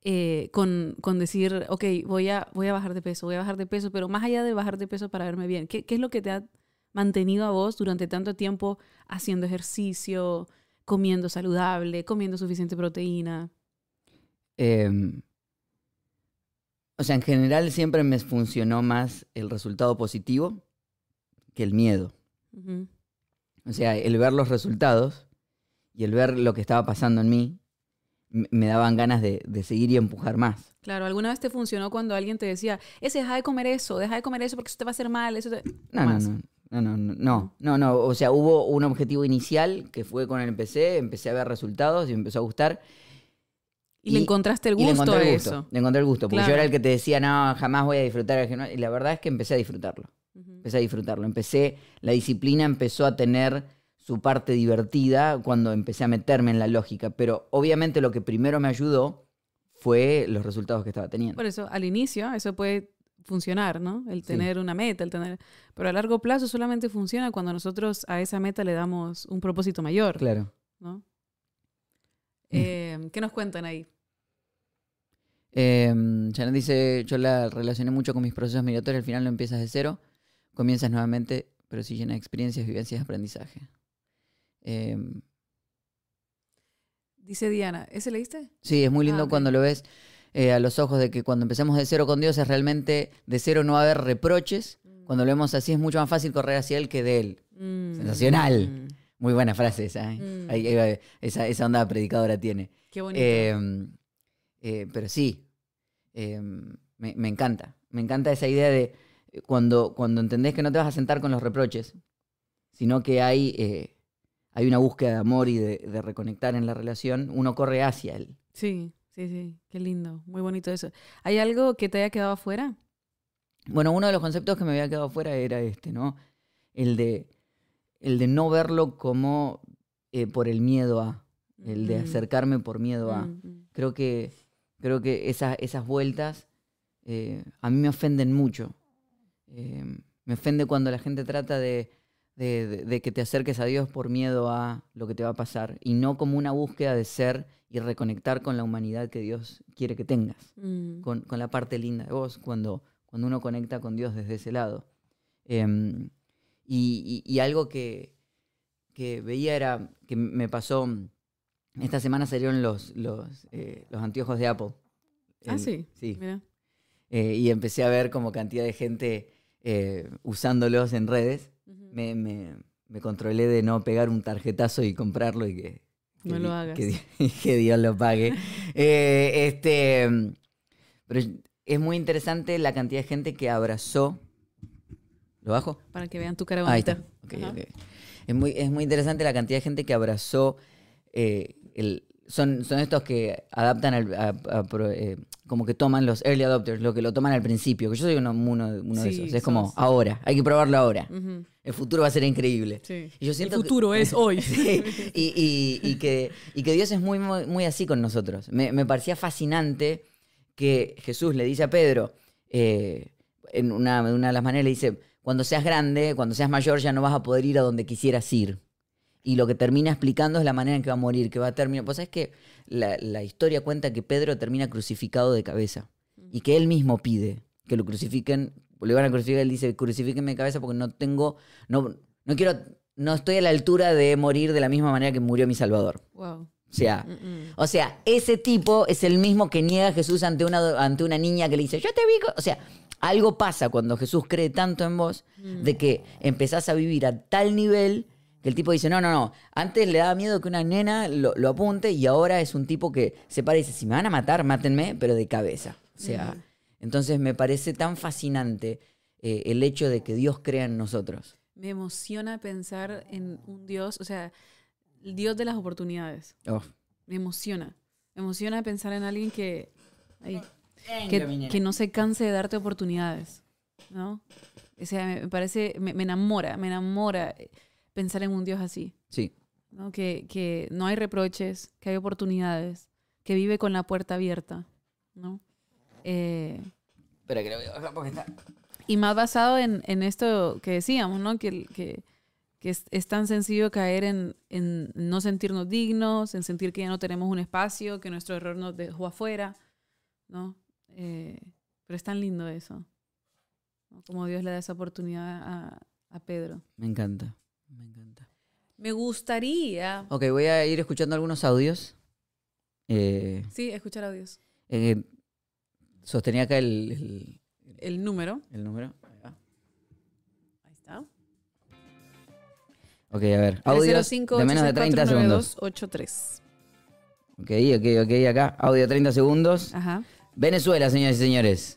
[SPEAKER 1] eh, con, con decir, ok, voy a, voy a bajar de peso, voy a bajar de peso, pero más allá de bajar de peso para verme bien, ¿qué, qué es lo que te ha mantenido a vos durante tanto tiempo haciendo ejercicio, comiendo saludable, comiendo suficiente proteína?
[SPEAKER 2] Em, o sea, en general siempre me funcionó más el resultado positivo que el miedo.
[SPEAKER 1] Ujú.
[SPEAKER 2] O sea, el ver los resultados y el ver lo que estaba pasando en mí me daban ganas de, de seguir y empujar más.
[SPEAKER 1] Claro, ¿alguna vez te funcionó cuando alguien te decía, ese deja de comer eso, deja de comer eso porque eso te va a hacer mal? Eso te-".
[SPEAKER 2] No, no, no. No, no, no, no, no, no. O sea, hubo un objetivo inicial que fue con el PC, empecé a ver resultados y me empezó a gustar.
[SPEAKER 1] Y, le encontraste el
[SPEAKER 2] y le
[SPEAKER 1] gusto
[SPEAKER 2] encontré
[SPEAKER 1] a
[SPEAKER 2] el gusto,
[SPEAKER 1] eso.
[SPEAKER 2] Le encontré el gusto. Porque
[SPEAKER 1] Claro.
[SPEAKER 2] yo era el que te decía, no, jamás voy a disfrutar. Y la verdad es que empecé a disfrutarlo. Empecé a disfrutarlo. Empecé, la disciplina empezó a tener su parte divertida cuando empecé a meterme en la lógica. Pero obviamente lo que primero me ayudó fue los resultados que estaba teniendo.
[SPEAKER 1] Por eso, al inicio, eso puede funcionar, ¿no? El
[SPEAKER 2] Sí.
[SPEAKER 1] tener una meta, el tener... Pero a largo plazo solamente funciona cuando nosotros a esa meta le damos un propósito mayor,
[SPEAKER 2] Claro.
[SPEAKER 1] ¿no? Eh, ¿Qué nos cuentan ahí?
[SPEAKER 2] Eh, Janet dice, yo la relacioné mucho con mis procesos migratorios, al final no empiezas de cero, comienzas nuevamente, pero sí llena de experiencias, vivencias, aprendizaje. Eh,
[SPEAKER 1] Dice Diana, ¿ese leíste?
[SPEAKER 2] sí, es muy lindo
[SPEAKER 1] Ah,
[SPEAKER 2] cuando lo ves eh, a los ojos de que cuando empecemos de cero con Dios es realmente de cero no va a haber reproches. Cuando lo vemos así es mucho más fácil correr hacia Él que de Él.
[SPEAKER 1] Mm.
[SPEAKER 2] Sensacional.
[SPEAKER 1] Mm.
[SPEAKER 2] Muy buena frase esa. ¿eh?
[SPEAKER 1] Mm.
[SPEAKER 2] Ahí- esa, esa onda predicadora tiene.
[SPEAKER 1] Qué bonito.
[SPEAKER 2] Eh, eh, pero sí, eh, me, me encanta. Me encanta esa idea de eh, cuando, cuando entendés que no te vas a sentar con los reproches, sino que hay, eh, hay una búsqueda de amor y de, de reconectar en la relación, uno corre hacia él.
[SPEAKER 1] Sí, sí, sí. Qué lindo. Muy bonito eso. ¿Hay algo que te haya quedado afuera?
[SPEAKER 2] Bueno, uno de los conceptos que me había quedado fuera era este, ¿no? El de, el de no verlo como eh, por el miedo a, el de
[SPEAKER 1] Mm.
[SPEAKER 2] acercarme por miedo a.
[SPEAKER 1] Mm, mm.
[SPEAKER 2] Creo que, creo que esas, esas vueltas eh, a mí me ofenden mucho. Eh, me ofende cuando la gente trata de, de- de- de que te acerques a Dios por miedo a lo que te va a pasar y no como una búsqueda de ser y reconectar con la humanidad que Dios quiere que tengas,
[SPEAKER 1] Mm.
[SPEAKER 2] con, con la parte linda de vos, cuando, cuando uno conecta con Dios desde ese lado. Em, y, y- y algo que, que veía era que me pasó, esta semana salieron los, los, eh, los anteojos de Apple.
[SPEAKER 1] Ah, sí.
[SPEAKER 2] Sí.
[SPEAKER 1] Mira.
[SPEAKER 2] Eh, y empecé a ver como cantidad de gente eh, usándolos en redes. Me, me- me controlé de no pegar un tarjetazo y comprarlo y que, que
[SPEAKER 1] No lo hagas.
[SPEAKER 2] Que, [laughs] que Dios lo pague. [laughs] Eh, este, pero es muy interesante la cantidad de gente que abrazó. ¿Lo bajo?
[SPEAKER 1] Para que vean tu cara
[SPEAKER 2] Ahí
[SPEAKER 1] bonita.
[SPEAKER 2] está.
[SPEAKER 1] Ajá.
[SPEAKER 2] ok. Es, muy, es muy interesante la cantidad de gente que abrazó. eh, el, son, son estos que adaptan al, a- a pro- eh, como que toman los early adopters, lo que lo toman al principio. Que yo soy uno, uno, uno de esos. Es como ahora, hay que probarlo ahora. El futuro va a ser increíble.
[SPEAKER 1] Sí.
[SPEAKER 2] Y yo
[SPEAKER 1] El
[SPEAKER 2] que-
[SPEAKER 1] futuro es hoy. [laughs]
[SPEAKER 2] Y, y- y que, y que Dios es muy, muy, muy así con nosotros. Me, me parecía fascinante que Jesús le dice a Pedro, eh, en una, una de las maneras le dice, cuando seas grande, cuando seas mayor, ya no vas a poder ir a donde quisieras ir. Y lo que termina explicando es la manera en que va a morir, que va a terminar... Pues es que la, la historia cuenta que Pedro termina crucificado de cabeza y que él mismo pide que lo crucifiquen, lo iban a crucificar, él dice, crucifíquenme de cabeza porque no tengo, no, no quiero, no estoy a la altura de morir de la misma manera que murió mi Salvador.
[SPEAKER 1] Wow.
[SPEAKER 2] O sea,
[SPEAKER 1] Mm, mm.
[SPEAKER 2] o sea, ese tipo es el mismo que niega a Jesús ante una, ante una niña que le dice, yo te vi. co-". O sea, algo pasa cuando Jesús cree tanto en vos de que empezás a vivir a tal nivel que el tipo dice, no, no, no, antes le daba miedo que una nena lo, lo apunte y ahora es un tipo que se para y dice, si me van a matar, mátenme, pero de cabeza. O sea, entonces me parece tan fascinante eh, el hecho de que Dios crea en nosotros.
[SPEAKER 1] Me emociona pensar en un Dios, o sea, el Dios de las oportunidades.
[SPEAKER 2] Oh.
[SPEAKER 1] Me emociona. Me emociona pensar en alguien que, ay, que, que no se canse de darte oportunidades, ¿no? O sea, me parece, me, me enamora, me enamora eh, pensar en un Dios así,
[SPEAKER 2] Sí,
[SPEAKER 1] ¿no? Que, que no hay reproches, que hay oportunidades, que vive con la puerta abierta, ¿no? Eh,
[SPEAKER 2] que voy a bajar porque está...
[SPEAKER 1] y más basado en, en esto que decíamos, ¿no? Que, que, que es, es tan sencillo caer en, en no sentirnos dignos, en sentir que ya no tenemos un espacio, que nuestro error nos dejó afuera, ¿no? Eh, pero es tan lindo eso, ¿no? Como Dios le da esa oportunidad a, a Pedro.
[SPEAKER 2] Me encanta, me encanta.
[SPEAKER 1] Me gustaría,
[SPEAKER 2] Ok, voy a ir escuchando algunos audios. Eh,
[SPEAKER 1] sí, escuchar audios.
[SPEAKER 2] eh, sostenía acá el, el-
[SPEAKER 1] El número,
[SPEAKER 2] el número. Ahí va.
[SPEAKER 1] ahí está.
[SPEAKER 2] Ok, a ver. Audios de menos de 30 segundos.
[SPEAKER 1] 305-892-83.
[SPEAKER 2] Ok, ok, ok, acá. Audio 30 segundos.
[SPEAKER 1] Ajá.
[SPEAKER 2] Venezuela, señores y señores.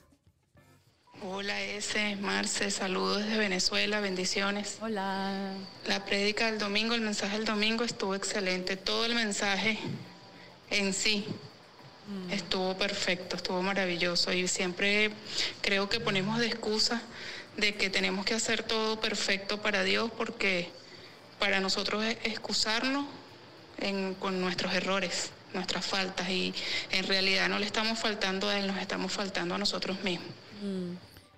[SPEAKER 4] Hola S, Marce, saludos desde Venezuela, bendiciones.
[SPEAKER 1] Hola.
[SPEAKER 4] La prédica del domingo, el mensaje del domingo estuvo excelente. Todo el mensaje en sí estuvo perfecto, estuvo maravilloso. Y siempre creo que ponemos de excusa de que tenemos que hacer todo perfecto para Dios porque para nosotros es excusarnos en- con nuestros errores, nuestras faltas. Y en realidad no le estamos faltando a Él, nos estamos faltando a nosotros mismos.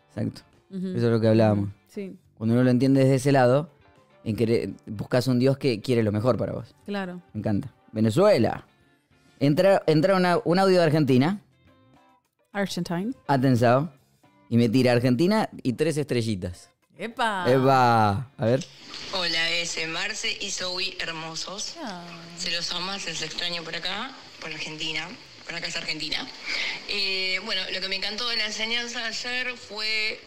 [SPEAKER 2] Exacto. Eso es lo que hablábamos.
[SPEAKER 1] Sí,
[SPEAKER 2] Cuando uno lo entiende desde ese lado, en que buscas un Dios que quiere lo mejor para vos.
[SPEAKER 1] claro.
[SPEAKER 2] Me encanta. Venezuela. Entra, entra una- un audio de Argentina.
[SPEAKER 1] Argentine.
[SPEAKER 2] Atensado. Y me tira Argentina y tres estrellitas.
[SPEAKER 1] ¡Epa!
[SPEAKER 2] Eva. A ver.
[SPEAKER 5] Hola, S. Marce y Zoe hermosos. Se los ama, se los extraño por acá, por Argentina. Acá es Argentina. Eh, bueno, lo que me encantó de la enseñanza de ayer fue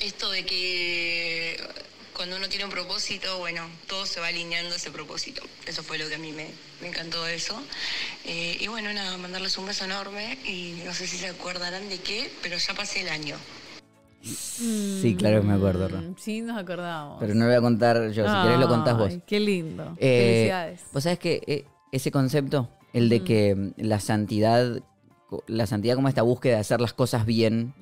[SPEAKER 5] esto de que cuando uno tiene un propósito, bueno, todo se va alineando a ese propósito. Eso fue lo que a mí me, me encantó de eso. Eh, y bueno, nada, mandarles un beso enorme y no sé si se acordarán de qué, pero ya pasé el año.
[SPEAKER 2] Sí, claro que me acuerdo.
[SPEAKER 1] Mm, Sí, nos acordamos.
[SPEAKER 2] Pero no lo voy a contar yo. Si querés lo contás vos.
[SPEAKER 1] Qué lindo.
[SPEAKER 2] Eh,
[SPEAKER 1] Felicidades.
[SPEAKER 2] Vos sabés que ese concepto, el de que mm, la santidad, la santidad como esta búsqueda de hacer las cosas bien,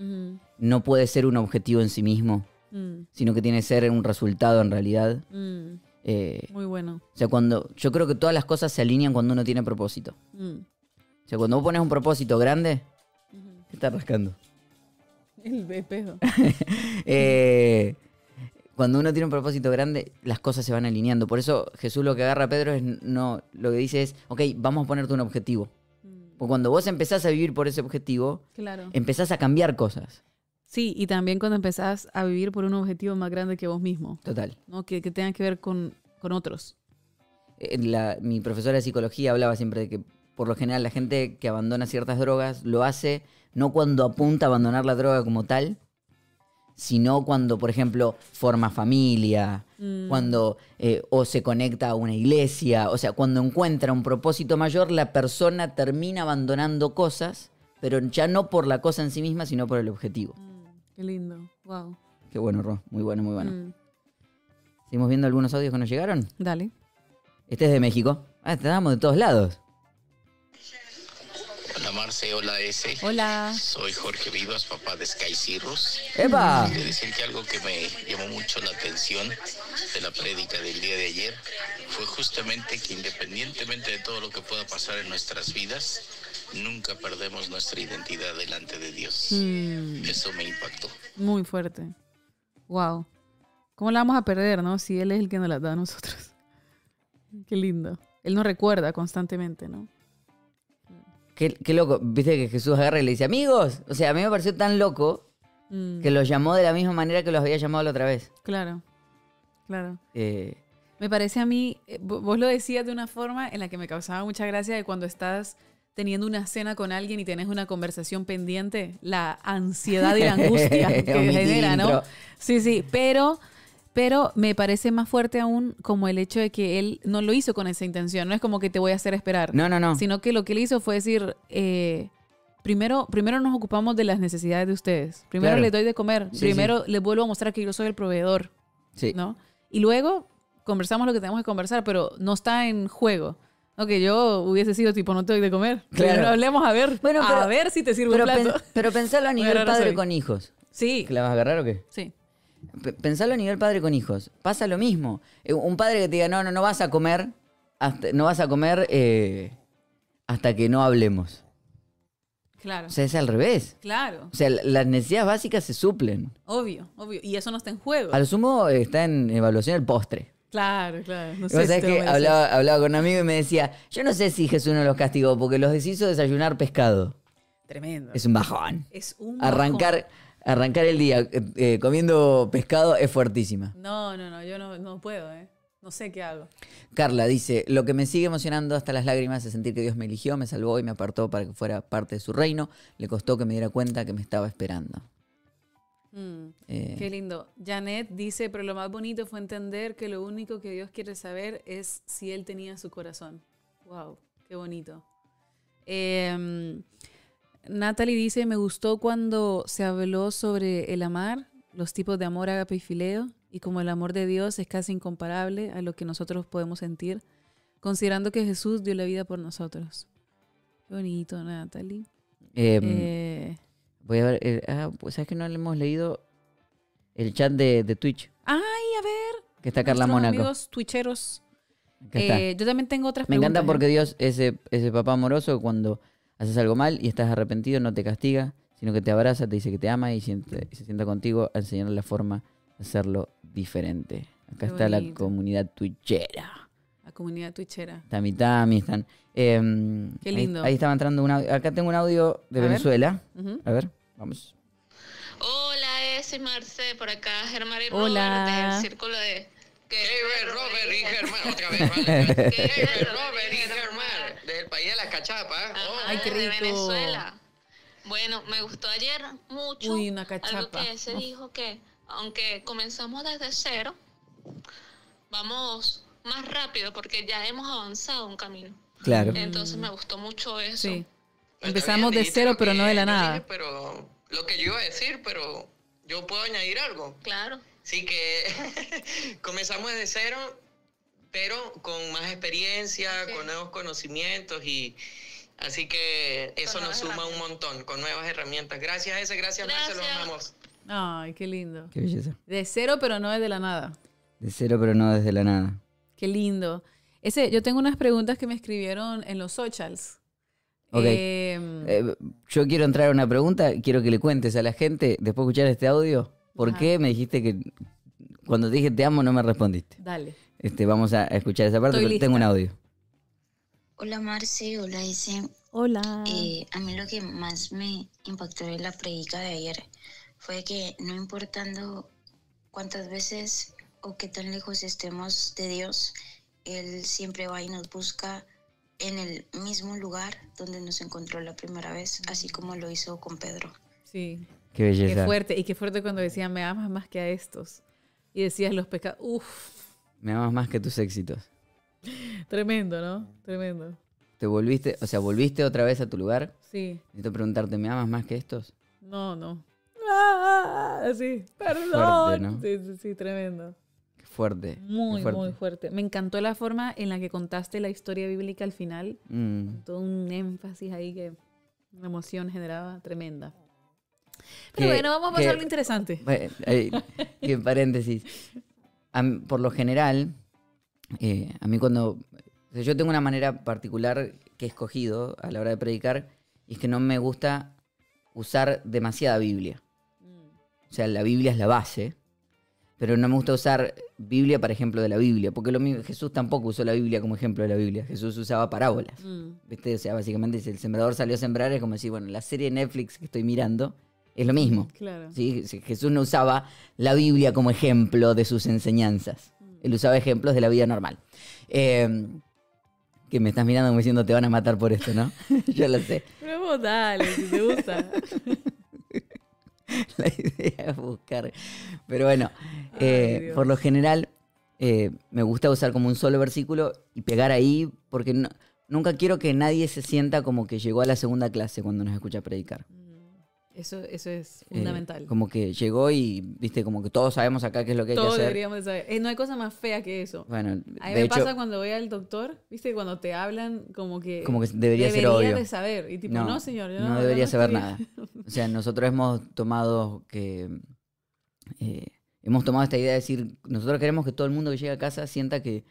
[SPEAKER 2] no puede ser un objetivo en sí mismo,
[SPEAKER 1] mm,
[SPEAKER 2] sino que tiene que ser un resultado en realidad.
[SPEAKER 1] mm.
[SPEAKER 2] Eh,
[SPEAKER 1] Muy bueno.
[SPEAKER 2] o sea, cuando yo creo que todas las cosas se alinean cuando uno tiene propósito. O sea, cuando vos pones un propósito grande, ¿qué estás rascando?
[SPEAKER 1] El espejo. [laughs]
[SPEAKER 2] Eh, cuando uno tiene un propósito grande, las cosas se van alineando. Por eso Jesús lo que agarra a Pedro es no, lo que dice es, ok, vamos a ponerte un objetivo. Porque cuando vos empezás a vivir por ese objetivo,
[SPEAKER 1] Claro.
[SPEAKER 2] empezás a cambiar cosas.
[SPEAKER 1] Sí, y también cuando empezás a vivir por un objetivo más grande que vos mismo,
[SPEAKER 2] Total.
[SPEAKER 1] ¿no? Que, que tenga que ver con, con otros.
[SPEAKER 2] Eh, la- mi profesora de psicología hablaba siempre de que por lo general la gente que abandona ciertas drogas lo hace no cuando apunta a abandonar la droga como tal, sino cuando, por ejemplo, forma familia, cuando eh, o se conecta a una iglesia, o sea, cuando encuentra un propósito mayor, la persona termina abandonando cosas, pero ya no por la cosa en sí misma, sino por el objetivo.
[SPEAKER 1] Qué lindo. Wow.
[SPEAKER 2] Qué bueno, Ro, muy bueno, muy bueno.
[SPEAKER 1] Mm.
[SPEAKER 2] ¿Seguimos viendo algunos audios que nos llegaron?
[SPEAKER 1] Dale.
[SPEAKER 2] Este es de México. Ah, te damos de todos lados.
[SPEAKER 6] Hola Marce, hola S.
[SPEAKER 1] Hola.
[SPEAKER 6] Soy Jorge Vivas, papá de Sky Cirrus.
[SPEAKER 2] ¡Epa!
[SPEAKER 6] Quería decir que algo que me llamó mucho la atención de la prédica del día de ayer fue justamente que independientemente de todo lo que pueda pasar en nuestras vidas, nunca perdemos nuestra identidad delante de Dios.
[SPEAKER 1] Mm,
[SPEAKER 6] Eso me impactó.
[SPEAKER 1] muy fuerte. Wow. ¿Cómo la vamos a perder, no? Si Él es el que nos la da a nosotros. [laughs] Qué lindo. Él nos recuerda constantemente, ¿no?
[SPEAKER 2] Qué, qué loco. Viste que Jesús agarra y le dice, amigos. O sea, a mí me pareció tan loco
[SPEAKER 1] Mm,
[SPEAKER 2] que los llamó de la misma manera que los había llamado la otra vez.
[SPEAKER 1] Claro. Claro.
[SPEAKER 2] Eh,
[SPEAKER 1] Me parece a mí, eh, vo- vos lo decías de una forma en la que me causaba mucha gracia de cuando estás teniendo una cena con alguien y tenés una conversación pendiente, la ansiedad y la [laughs] angustia que genera, ¿no? Sí, sí, pero, pero me parece más fuerte aún como el hecho de que él no lo hizo con esa intención, no es como que te voy a hacer esperar,
[SPEAKER 2] no, no, no.
[SPEAKER 1] sino que lo que él hizo fue decir, eh, primero, primero nos ocupamos de las necesidades de ustedes, primero
[SPEAKER 2] Claro.
[SPEAKER 1] les doy de comer,
[SPEAKER 2] Sí,
[SPEAKER 1] primero les vuelvo a mostrar que yo soy el proveedor.
[SPEAKER 2] Sí.
[SPEAKER 1] ¿no? Y luego conversamos lo que tenemos que conversar, pero no está en juego. No, que yo hubiese sido tipo, no te doy de comer.
[SPEAKER 2] Claro.
[SPEAKER 1] Hablemos a ver,
[SPEAKER 2] Bueno, pero-
[SPEAKER 1] a ver si te sirve
[SPEAKER 2] Pero,
[SPEAKER 1] un plato.
[SPEAKER 2] pen- pero pensalo a [laughs] nivel
[SPEAKER 1] Bueno,
[SPEAKER 2] padre
[SPEAKER 1] soy.
[SPEAKER 2] con hijos.
[SPEAKER 1] Sí,
[SPEAKER 2] ¿Que la vas a agarrar o qué?
[SPEAKER 1] sí.
[SPEAKER 2] Pensalo a nivel padre con hijos. Pasa lo mismo. Eh, Un padre que te diga, no, no, no vas a comer, hasta, no vas a comer eh, hasta que no hablemos.
[SPEAKER 1] Claro.
[SPEAKER 2] O sea, es al revés.
[SPEAKER 1] Claro.
[SPEAKER 2] O sea, la- las necesidades básicas se suplen.
[SPEAKER 1] Obvio, obvio. Y eso no está en juego.
[SPEAKER 2] A lo sumo eh, está en evaluación el postre.
[SPEAKER 1] Claro, claro. No sé si
[SPEAKER 2] que hablaba, hablaba con un amigo y me decía, yo no sé si Jesús no los castigó porque los deshizo desayunar pescado.
[SPEAKER 1] Tremendo.
[SPEAKER 2] Es un bajón.
[SPEAKER 1] Es un
[SPEAKER 2] Arrancar, arrancar el día eh, eh, comiendo pescado es fuertísima.
[SPEAKER 1] No, no, no. Yo no, no puedo, ¿eh? No sé qué hago.
[SPEAKER 2] Carla dice, lo que me sigue emocionando hasta las lágrimas es sentir que Dios me eligió, me salvó y me apartó para que fuera parte de su reino. Le costó que me diera cuenta que me estaba esperando.
[SPEAKER 1] Mm.
[SPEAKER 2] Eh,
[SPEAKER 1] Qué lindo. Janet dice, pero lo más bonito fue entender que lo único que Dios quiere saber es si Él tenía su corazón. Wow, qué bonito. Eh, Natalie dice, me gustó cuando se habló sobre el amar, los tipos de amor, agape y fileo, y como el amor de Dios es casi incomparable a lo que nosotros podemos sentir, considerando que Jesús dio la vida por nosotros. Qué bonito, Natalie.
[SPEAKER 2] Eh,
[SPEAKER 1] Eh,
[SPEAKER 2] voy a ver. eh, ah, pues sabes que no le hemos leído el chat de, de Twitch.
[SPEAKER 1] ay, a ver.
[SPEAKER 2] Que está Carla Mónaco.
[SPEAKER 1] amigos twitcheros. Eh, yo también tengo otras
[SPEAKER 2] Me
[SPEAKER 1] preguntas.
[SPEAKER 2] encanta porque
[SPEAKER 1] ¿eh?
[SPEAKER 2] Dios es ese, ese papá amoroso cuando haces algo mal y estás arrepentido no te castiga, sino que te abraza, te dice que te ama y, siente- y se sienta contigo a enseñar la forma de hacerlo diferente. Acá
[SPEAKER 1] Qué
[SPEAKER 2] está la comunidad twitchera.
[SPEAKER 1] La comunidad twitchera.
[SPEAKER 2] Está mi Tami, están... em,
[SPEAKER 1] Qué
[SPEAKER 2] ahí-
[SPEAKER 1] lindo.
[SPEAKER 2] Ahí, estaba entrando un audio. Acá tengo un audio de
[SPEAKER 1] A ver.
[SPEAKER 2] Venezuela.
[SPEAKER 1] Ujú.
[SPEAKER 2] A ver, vamos.
[SPEAKER 7] Hola, es Marce, por acá Germán y
[SPEAKER 1] Hola.
[SPEAKER 7] Robert del círculo de...
[SPEAKER 8] David, Robert y Germán, otra vez, [laughs] vale. Robert y Germán, del país de las cachapas. Oh,
[SPEAKER 1] Ay, qué
[SPEAKER 7] de
[SPEAKER 1] rico.
[SPEAKER 7] Venezuela. Bueno, me gustó ayer mucho.
[SPEAKER 1] Uy, una
[SPEAKER 7] Algo
[SPEAKER 1] cachapa.
[SPEAKER 7] que se dijo que, aunque comenzamos desde cero, vamos más rápido porque ya hemos avanzado un camino.
[SPEAKER 2] Claro.
[SPEAKER 7] Entonces me gustó mucho eso.
[SPEAKER 1] Sí. Empezamos de cero, pero no de la nada.
[SPEAKER 8] dije, pero lo que yo iba a decir, pero yo puedo añadir algo.
[SPEAKER 7] Claro.
[SPEAKER 8] Así que [laughs] comenzamos desde cero, pero con más experiencia,
[SPEAKER 7] Ok.
[SPEAKER 8] con nuevos conocimientos y así que eso nos suma un montón, con nuevas herramientas. Gracias, ese, gracias,
[SPEAKER 7] Gracias.
[SPEAKER 8] amamos.
[SPEAKER 1] Ay, qué lindo.
[SPEAKER 2] Qué belleza.
[SPEAKER 1] De cero, pero no de la nada.
[SPEAKER 2] De cero, pero no desde la nada.
[SPEAKER 1] Qué lindo. Ese, yo tengo unas preguntas que me escribieron en los socials.
[SPEAKER 2] Ok.
[SPEAKER 1] Em,
[SPEAKER 2] Eh, yo quiero entrar a una pregunta, quiero que le cuentes a la gente, después de escuchar este audio, ¿por
[SPEAKER 1] Ajá.
[SPEAKER 2] qué me dijiste que cuando dije te amo no me respondiste?
[SPEAKER 1] dale.
[SPEAKER 2] Este, vamos a escuchar esa parte,
[SPEAKER 1] Estoy
[SPEAKER 2] pero tengo un audio.
[SPEAKER 9] Hola Marce, hola Ise.
[SPEAKER 1] Hola.
[SPEAKER 9] Eh, a mí lo que más me impactó de la predica de ayer fue que no importando cuántas veces o qué tan lejos estemos de Dios, Él siempre va y nos busca en el mismo lugar donde nos encontró la primera vez, así como lo hizo con Pedro.
[SPEAKER 1] sí.
[SPEAKER 2] Qué belleza.
[SPEAKER 1] Qué fuerte. Y qué fuerte cuando decían, me amas más que a estos. Y decías los pecados. Uf.
[SPEAKER 2] Me amas más que tus éxitos.
[SPEAKER 1] Tremendo, ¿no? Tremendo.
[SPEAKER 2] ¿Te volviste, o sea, volviste otra vez a tu lugar?
[SPEAKER 1] Sí.
[SPEAKER 2] Necesito preguntarte, ¿me amas más que estos?
[SPEAKER 1] No, no. Ah, sí. Perdón.
[SPEAKER 2] ¿no?
[SPEAKER 1] Sí, sí, sí, tremendo.
[SPEAKER 2] Qué fuerte. qué
[SPEAKER 1] Muy,
[SPEAKER 2] fuerte.
[SPEAKER 1] muy fuerte. Me encantó la forma en la que contaste la historia bíblica al final.
[SPEAKER 2] Mm.
[SPEAKER 1] Todo un énfasis ahí que una emoción generaba tremenda. Pero
[SPEAKER 2] Que-
[SPEAKER 1] bueno, vamos a pasar lo interesante. [laughs]
[SPEAKER 2] Bueno, eh, en paréntesis. A por lo general, eh, a mí cuando... o sea, yo tengo una manera particular que he escogido a la hora de predicar, y es que no me gusta usar demasiada Biblia. O sea, la Biblia es la base, pero no me gusta usar Biblia para ejemplo de la Biblia, porque lo mismo, Jesús tampoco usó la Biblia como ejemplo de la Biblia. Jesús usaba parábolas.
[SPEAKER 1] Mm,
[SPEAKER 2] ¿Viste? O sea, básicamente si el sembrador salió a sembrar es como decir, bueno, la serie de Netflix que estoy mirando es lo mismo.
[SPEAKER 1] claro.
[SPEAKER 2] ¿sí? Jesús no usaba la Biblia como ejemplo de sus enseñanzas. Él usaba ejemplos de la vida normal. Eh, que me estás mirando como diciendo te van a matar por esto, ¿no? [laughs] Yo lo sé.
[SPEAKER 1] Pero vos dale, si te gusta. [laughs]
[SPEAKER 2] La idea es buscar. Pero bueno, eh, por lo general eh, me gusta usar como un solo versículo y pegar ahí porque no- nunca quiero que nadie se sienta como que llegó a la segunda clase cuando nos escucha predicar.
[SPEAKER 1] Eso, eso es
[SPEAKER 2] Eh,
[SPEAKER 1] fundamental.
[SPEAKER 2] como que llegó y, viste, como que todos sabemos acá qué es lo que hay que
[SPEAKER 1] Todos
[SPEAKER 2] hacer.
[SPEAKER 1] deberíamos de saber. Eh, no hay cosa más fea que eso.
[SPEAKER 2] Bueno,
[SPEAKER 1] A mí
[SPEAKER 2] de
[SPEAKER 1] me
[SPEAKER 2] hecho,
[SPEAKER 1] pasa cuando voy al doctor, ¿viste? Cuando te hablan como que...
[SPEAKER 2] Como que debería ser obvio.
[SPEAKER 1] de saber. Y tipo, no, señor, yo
[SPEAKER 2] no
[SPEAKER 1] no,
[SPEAKER 2] debería
[SPEAKER 1] no
[SPEAKER 2] saber nada. O sea, nosotros hemos tomado que eh, hemos tomado esta idea de decir, nosotros queremos que todo el mundo que llegue a casa sienta que,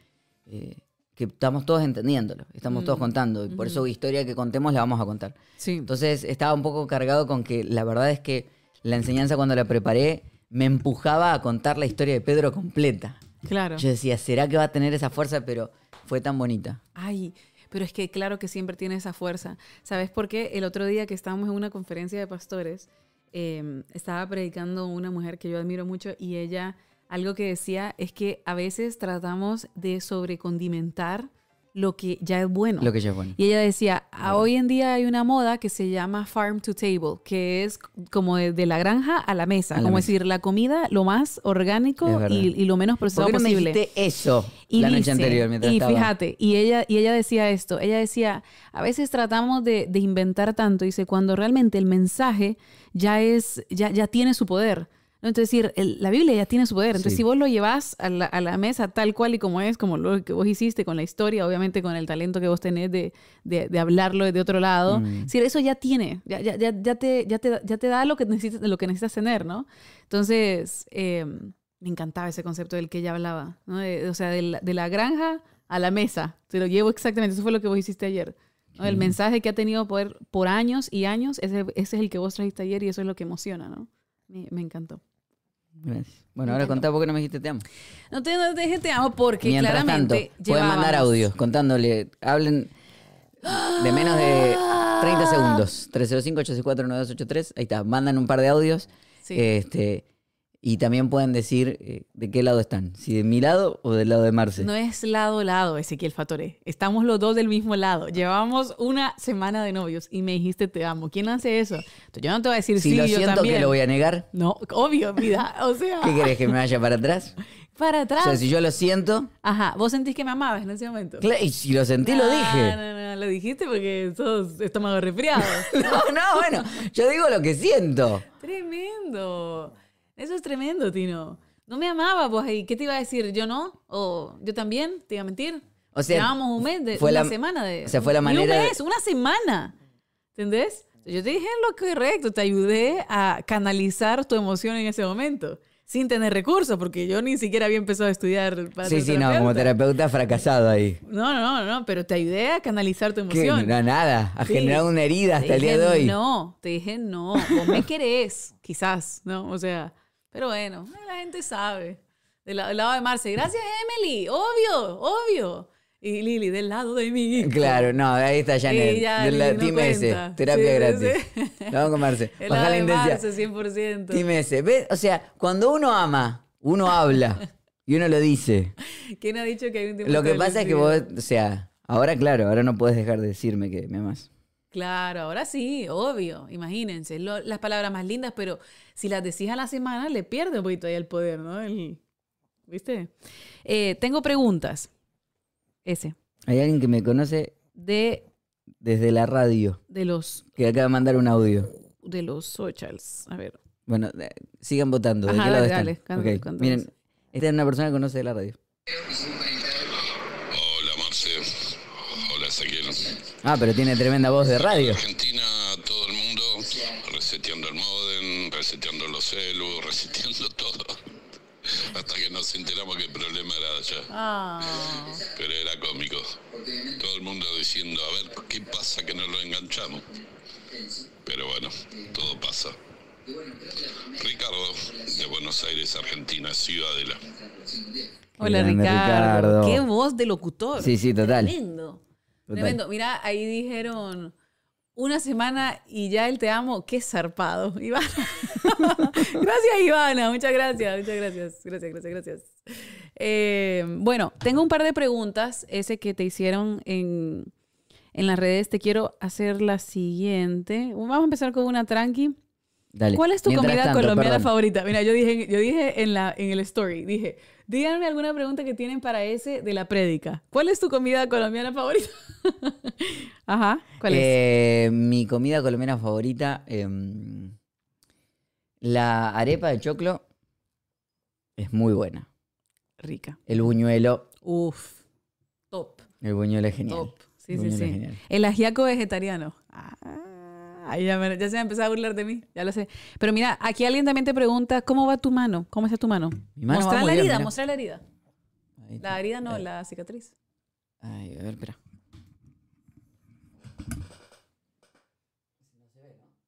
[SPEAKER 2] que estamos todos entendiéndolo, estamos todos
[SPEAKER 1] Mm,
[SPEAKER 2] contando, y por eso
[SPEAKER 1] ujú.
[SPEAKER 2] historia que contemos la vamos a contar.
[SPEAKER 1] Sí.
[SPEAKER 2] Entonces estaba un poco cargado con que la verdad es que la enseñanza cuando la preparé me empujaba a contar la historia de Pedro completa.
[SPEAKER 1] Claro.
[SPEAKER 2] Yo decía, ¿será que va a tener esa fuerza? Pero fue tan bonita.
[SPEAKER 1] Ay, pero es que claro que siempre tiene esa fuerza. ¿Sabes por qué? El otro día que estábamos en una conferencia de pastores, eh, estaba predicando una mujer que yo admiro mucho y ella algo que decía es que a veces tratamos de sobrecondimentar lo que ya es bueno.
[SPEAKER 2] Lo que ya es bueno.
[SPEAKER 1] Y ella decía, "A- hoy en día hay una moda que se llama farm to table, que es como de, de la granja a la mesa,
[SPEAKER 2] A la
[SPEAKER 1] como
[SPEAKER 2] mesa.
[SPEAKER 1] decir, la comida lo más orgánico y, y lo menos
[SPEAKER 2] ¿Por
[SPEAKER 1] procesado
[SPEAKER 2] qué no me
[SPEAKER 1] posible.
[SPEAKER 2] eso
[SPEAKER 1] Y
[SPEAKER 2] la noche anterior mientras
[SPEAKER 1] y
[SPEAKER 2] estaba?
[SPEAKER 1] fíjate, y ella, y ella decía esto, ella decía, a veces tratamos de, de inventar tanto, dice, cuando realmente el mensaje ya es, ya, ya tiene su poder. ¿No? Entonces, decir, el- la Biblia ya tiene su poder. Entonces,
[SPEAKER 2] Sí.
[SPEAKER 1] si vos lo llevas a la, a la mesa tal cual y como es, como lo que vos hiciste con la historia, obviamente con el talento que vos tenés de, de, de hablarlo desde otro lado,
[SPEAKER 2] Mm.
[SPEAKER 1] decir, eso ya tiene, ya, ya, ya, te, ya, te, ya te da lo que necesitas, lo que necesitas tener, ¿no? Entonces, eh, me encantaba ese concepto del que ella hablaba, ¿no? De- o sea, de la, de la granja a la mesa. Te lo llevo exactamente, eso fue lo que vos hiciste ayer. ¿no? El mensaje que ha tenido poder por años y años, ese, ese es el que vos trajiste ayer y eso es lo que emociona, ¿no? Me, me encantó.
[SPEAKER 2] Gracias. Bueno, ahora contá por qué no me dijiste te amo.
[SPEAKER 1] No te, no te dije te amo porque
[SPEAKER 2] Mientras tanto,
[SPEAKER 1] claramente
[SPEAKER 2] pueden mandar audios contándole, hablen de menos de 30 segundos. [gasps] 305-864-9283. Ahí está, mandan un par de audios.
[SPEAKER 1] Sí.
[SPEAKER 2] Este, y también pueden decir eh, de qué lado están. Si de mi lado o del lado de Marce.
[SPEAKER 1] No es lado lado, Ezequiel Fatore. Estamos los dos del mismo lado. Llevamos una semana de novios y me dijiste te amo. ¿Quién hace eso? Entonces, yo no te voy a decir
[SPEAKER 2] si
[SPEAKER 1] sí,
[SPEAKER 2] lo
[SPEAKER 1] yo
[SPEAKER 2] siento
[SPEAKER 1] también.
[SPEAKER 2] que lo voy a negar,
[SPEAKER 1] No, obvio, vida. O sea,
[SPEAKER 2] ¿qué querés que me vaya para atrás? [laughs]
[SPEAKER 1] para
[SPEAKER 2] O
[SPEAKER 1] atrás.
[SPEAKER 2] sea, si yo lo siento,
[SPEAKER 1] Ajá, vos sentís que me amabas en ese momento.
[SPEAKER 2] y si lo sentí, lo
[SPEAKER 1] No,
[SPEAKER 2] dije.
[SPEAKER 1] No, no, lo dijiste porque sos estómago resfriado. [laughs]
[SPEAKER 2] No, no, bueno, yo digo lo que siento.
[SPEAKER 1] tremendo. Eso es tremendo, Tino. No me amaba vos ahí. ¿Qué te iba a decir? ¿Yo no? ¿O yo también? ¿Te iba a mentir?
[SPEAKER 2] O sea,
[SPEAKER 1] Llevábamos un mes, de,
[SPEAKER 2] fue
[SPEAKER 1] una
[SPEAKER 2] la-
[SPEAKER 1] semana de...
[SPEAKER 2] o sea, fue la manera
[SPEAKER 1] un
[SPEAKER 2] de-
[SPEAKER 1] mes, una semana. ¿Entendés? Yo te dije lo correcto, te ayudé a canalizar tu emoción en ese momento. Sin tener recursos, porque yo ni siquiera había empezado a estudiar para
[SPEAKER 2] Sí, sí, no, como
[SPEAKER 1] terapeuta.
[SPEAKER 2] fracasado ahí.
[SPEAKER 1] No, no, no, no, pero te ayudé a canalizar tu
[SPEAKER 2] ¿Qué?
[SPEAKER 1] emoción.
[SPEAKER 2] No, nada, ha
[SPEAKER 1] Sí.
[SPEAKER 2] generado una herida
[SPEAKER 1] Te
[SPEAKER 2] hasta el día de hoy.
[SPEAKER 1] No, te dije no. Vos me querés, quizás, ¿no? O sea, pero bueno, la gente sabe. Del, la- del lado de Marce, gracias Emily, obvio, obvio. Y Lili, del lado de mí.
[SPEAKER 2] Claro, no, ahí está Janet.
[SPEAKER 1] Ya,
[SPEAKER 2] de la
[SPEAKER 1] no
[SPEAKER 2] Team S,
[SPEAKER 1] cuenta.
[SPEAKER 2] terapia
[SPEAKER 1] Sí,
[SPEAKER 2] gratis.
[SPEAKER 1] sí.
[SPEAKER 2] Vamos con Marce. [laughs]
[SPEAKER 1] El
[SPEAKER 2] Baja
[SPEAKER 1] lado
[SPEAKER 2] la intensidad.
[SPEAKER 1] Marce, 100%.
[SPEAKER 2] Team S. ¿Ves? O sea, cuando uno ama, uno habla y uno lo dice.
[SPEAKER 1] ¿Quién ha dicho que hay un tiempo
[SPEAKER 2] Lo que pasa es que vos, o sea, ahora claro, ahora no puedes dejar de decirme que me amas.
[SPEAKER 1] Claro, ahora sí, obvio. Imagínense, lo- las palabras más lindas, pero si las decís a la semana, le pierde un poquito ahí el poder, ¿no? El- ¿Viste? Eh, tengo preguntas. Ese.
[SPEAKER 2] Hay alguien que me conoce
[SPEAKER 1] De,
[SPEAKER 2] desde la radio,
[SPEAKER 1] de los
[SPEAKER 2] que acaba de mandar un audio.
[SPEAKER 1] de los socials. A ver.
[SPEAKER 2] Bueno, sigan votando. ¿De
[SPEAKER 1] Ajá,
[SPEAKER 2] qué lado
[SPEAKER 1] dale,
[SPEAKER 2] están? Miren, esta es una persona que conoce de la radio.
[SPEAKER 10] Hola Marce, hola Ezequiel.
[SPEAKER 2] Ah, pero tiene tremenda voz de radio.
[SPEAKER 10] Argentina, todo el mundo reseteando el modem, reseteando los celus, [laughs] reseteando todo. Hasta que nos enteramos que el problema era allá.
[SPEAKER 1] Ah,
[SPEAKER 10] Pero era cómico. Todo el mundo diciendo, a ver, ¿qué pasa que no lo enganchamos? Pero bueno, todo pasa. Ricardo, de Buenos Aires, Argentina, Ciudadela.
[SPEAKER 1] hola
[SPEAKER 2] Grande,
[SPEAKER 1] Ricardo.
[SPEAKER 2] Ricardo.
[SPEAKER 1] Qué voz de locutor.
[SPEAKER 2] Sí, sí, total.
[SPEAKER 1] Tremendo. Tremendo. Mira, ahí dijeron una semana y ya el te amo. Qué zarpado. [laughs] Ivana. gracias, Ivana. Muchas gracias. Muchas gracias. Gracias, gracias, gracias. Eh, bueno, tengo un par de preguntas. Ese que te hicieron en, en las redes. Te quiero hacer la siguiente. Vamos a empezar con una tranqui.
[SPEAKER 2] Dale.
[SPEAKER 1] ¿Cuál es tu
[SPEAKER 2] Mientras
[SPEAKER 1] comida
[SPEAKER 2] tanto,
[SPEAKER 1] colombiana
[SPEAKER 2] perdón.
[SPEAKER 1] favorita? Mira, yo dije, yo dije en, la, en el story, dije, díganme alguna pregunta que tienen para ese de la prédica. ¿Cuál es tu comida colombiana favorita? [laughs] Ajá, ¿cuál es?
[SPEAKER 2] Eh, Mi comida colombiana favorita, em, la arepa de choclo, es muy buena.
[SPEAKER 1] Rica.
[SPEAKER 2] El buñuelo,
[SPEAKER 1] Uf, top,
[SPEAKER 2] el buñuelo es genial.
[SPEAKER 1] top. Sí,
[SPEAKER 2] El
[SPEAKER 1] sí, sí.
[SPEAKER 2] es.
[SPEAKER 1] El ajiaco vegetariano. Ah, ahí ya, me- ya se va a empezar a burlar de mí, ya lo sé. Pero mira, aquí alguien también te pregunta, ¿cómo va tu mano? ¿Cómo está tu mano?
[SPEAKER 2] Mi mano
[SPEAKER 1] mostrar la herida, mostrar la herida. La herida no, la cicatriz.
[SPEAKER 2] Ay, a ver, espera.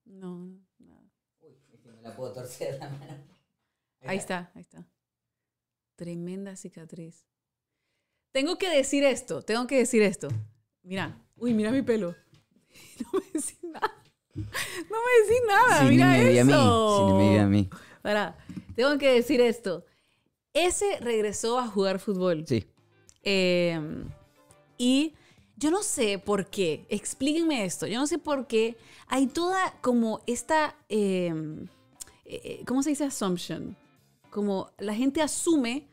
[SPEAKER 1] No, no, nada.
[SPEAKER 2] Me la puedo torcer la mano.
[SPEAKER 1] Ahí está, ahí está. Tremenda cicatriz. Tengo que decir esto, tengo que decir esto. Mira, uy, mira mi pelo. [laughs] No me nada. No me decís nada,
[SPEAKER 2] Si ni
[SPEAKER 1] mira
[SPEAKER 2] me vi a mí,
[SPEAKER 1] eso.
[SPEAKER 2] me a mí.
[SPEAKER 1] Pará, tengo que decir esto. Ese regresó a jugar fútbol.
[SPEAKER 2] Sí.
[SPEAKER 1] Eh, Y yo no sé por qué, explíquenme esto, yo no sé por qué hay toda como esta, eh, eh, ¿cómo se dice assumption? Como la gente asume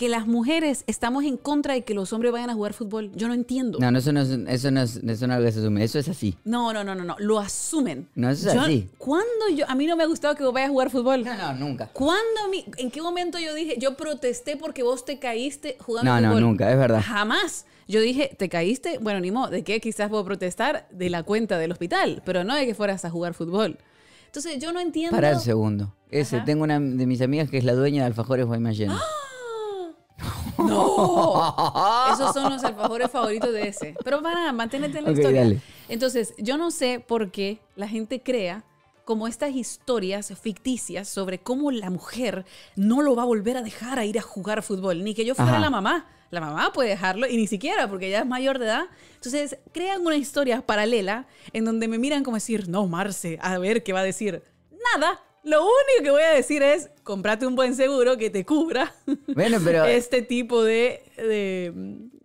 [SPEAKER 1] que las mujeres estamos en contra de que los hombres vayan a jugar fútbol. Yo no entiendo.
[SPEAKER 2] No, no, eso no es, eso no es, eso no es algo que se asume. Eso es así.
[SPEAKER 1] No, no, no, no, no. Lo asumen.
[SPEAKER 2] No, eso es
[SPEAKER 1] Yo-
[SPEAKER 2] así.
[SPEAKER 1] ¿Cuándo yo? A mí no me ha gustado que vos vayas a jugar fútbol.
[SPEAKER 2] No, no, nunca.
[SPEAKER 1] ¿Cuándo? a mí- ¿En qué momento yo dije, yo protesté porque vos te caíste jugando
[SPEAKER 2] No, no,
[SPEAKER 1] fútbol?
[SPEAKER 2] nunca, es verdad.
[SPEAKER 1] Jamás. Yo dije, ¿te caíste? Bueno, ni modo. ¿De qué quizás puedo protestar? De la cuenta del hospital, pero no de que fueras a jugar fútbol. Entonces, yo no entiendo.
[SPEAKER 2] Para un segundo. Ese,
[SPEAKER 1] Ajá.
[SPEAKER 2] tengo una de mis amigas que es la dueña de Alfajores Guaymallén. [laughs]
[SPEAKER 1] ¡No! [laughs] Esos son los alfajores favoritos de ese. Pero para, manténete en la historia.
[SPEAKER 2] dale.
[SPEAKER 1] Entonces, yo no sé por qué la gente crea como estas historias ficticias sobre cómo la mujer no lo va a volver a dejar a ir a jugar fútbol, ni que yo fuera
[SPEAKER 2] Ajá.
[SPEAKER 1] la mamá. La mamá puede dejarlo y ni siquiera porque ella es mayor de edad. Entonces, crean una historia paralela en donde me miran como decir, no, Marce, a ver qué va a decir. Nada. Lo único que voy a decir es, comprate un buen seguro que te cubra [laughs]
[SPEAKER 2] Bueno, pero
[SPEAKER 1] este tipo de, de,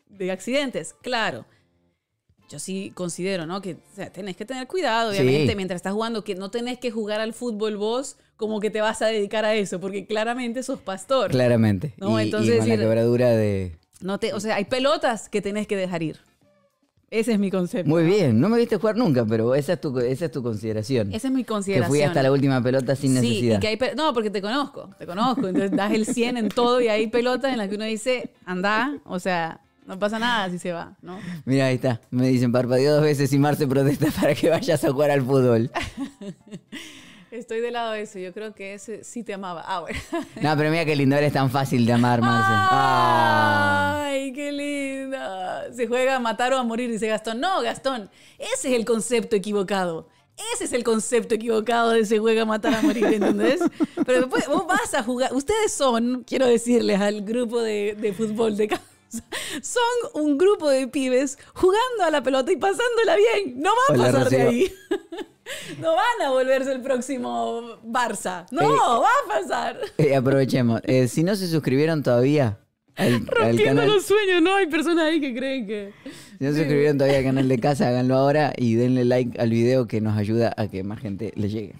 [SPEAKER 1] de accidentes. Claro. Yo sí considero, ¿no? Que o sea, tenés que tener cuidado,
[SPEAKER 2] Sí.
[SPEAKER 1] obviamente, mientras estás jugando, que no tenés que jugar al fútbol vos como que te vas a dedicar a eso, porque claramente sos pastor.
[SPEAKER 2] claramente.
[SPEAKER 1] No,
[SPEAKER 2] y, y
[SPEAKER 1] entonces
[SPEAKER 2] con la quebradura de...
[SPEAKER 1] No te, o sea, hay pelotas que tenés que dejar ir. Ese es mi concepto.
[SPEAKER 2] Muy bien, no me viste jugar nunca, pero esa es tu, esa es tu consideración.
[SPEAKER 1] Esa es mi
[SPEAKER 2] que
[SPEAKER 1] consideración.
[SPEAKER 2] fui hasta la última pelota sin
[SPEAKER 1] Sí,
[SPEAKER 2] necesidad.
[SPEAKER 1] y que hay no, porque te conozco, te conozco. Entonces das el 100 en todo y hay pelotas en las que uno dice, anda, o sea, no pasa nada si se va, ¿no?
[SPEAKER 2] Mira, ahí está. Me dicen, parpadeó dos veces y Marce protesta para que vayas a jugar al fútbol. [laughs]
[SPEAKER 1] Estoy del lado de eso. Yo creo que ese sí te amaba. Ah, bueno. [laughs]
[SPEAKER 2] No, pero mira qué lindo, eres tan fácil de amar, Marce. Ah.
[SPEAKER 1] Ay, qué linda. Se juega a matar o a morir, dice Gastón. No, Gastón, ese es el concepto equivocado. Ese es el concepto equivocado de se juega a matar a morir, ¿entendés? Pero después vos vas a jugar. Ustedes son, quiero decirles al grupo de, de fútbol de casa, [laughs] son un grupo de pibes jugando a la pelota y pasándola bien. No van a
[SPEAKER 2] Hola,
[SPEAKER 1] pasar de ahí. [laughs] No van a volverse el próximo Barça. No,
[SPEAKER 2] Eh,
[SPEAKER 1] va a pasar.
[SPEAKER 2] Eh, aprovechemos. Eh, si no se suscribieron todavía al,
[SPEAKER 1] Rompiendo los sueños, ¿no? Hay personas ahí que creen que...
[SPEAKER 2] si no se suscribieron todavía al canal de casa, háganlo ahora y denle like al video que nos ayuda a que más gente le llegue.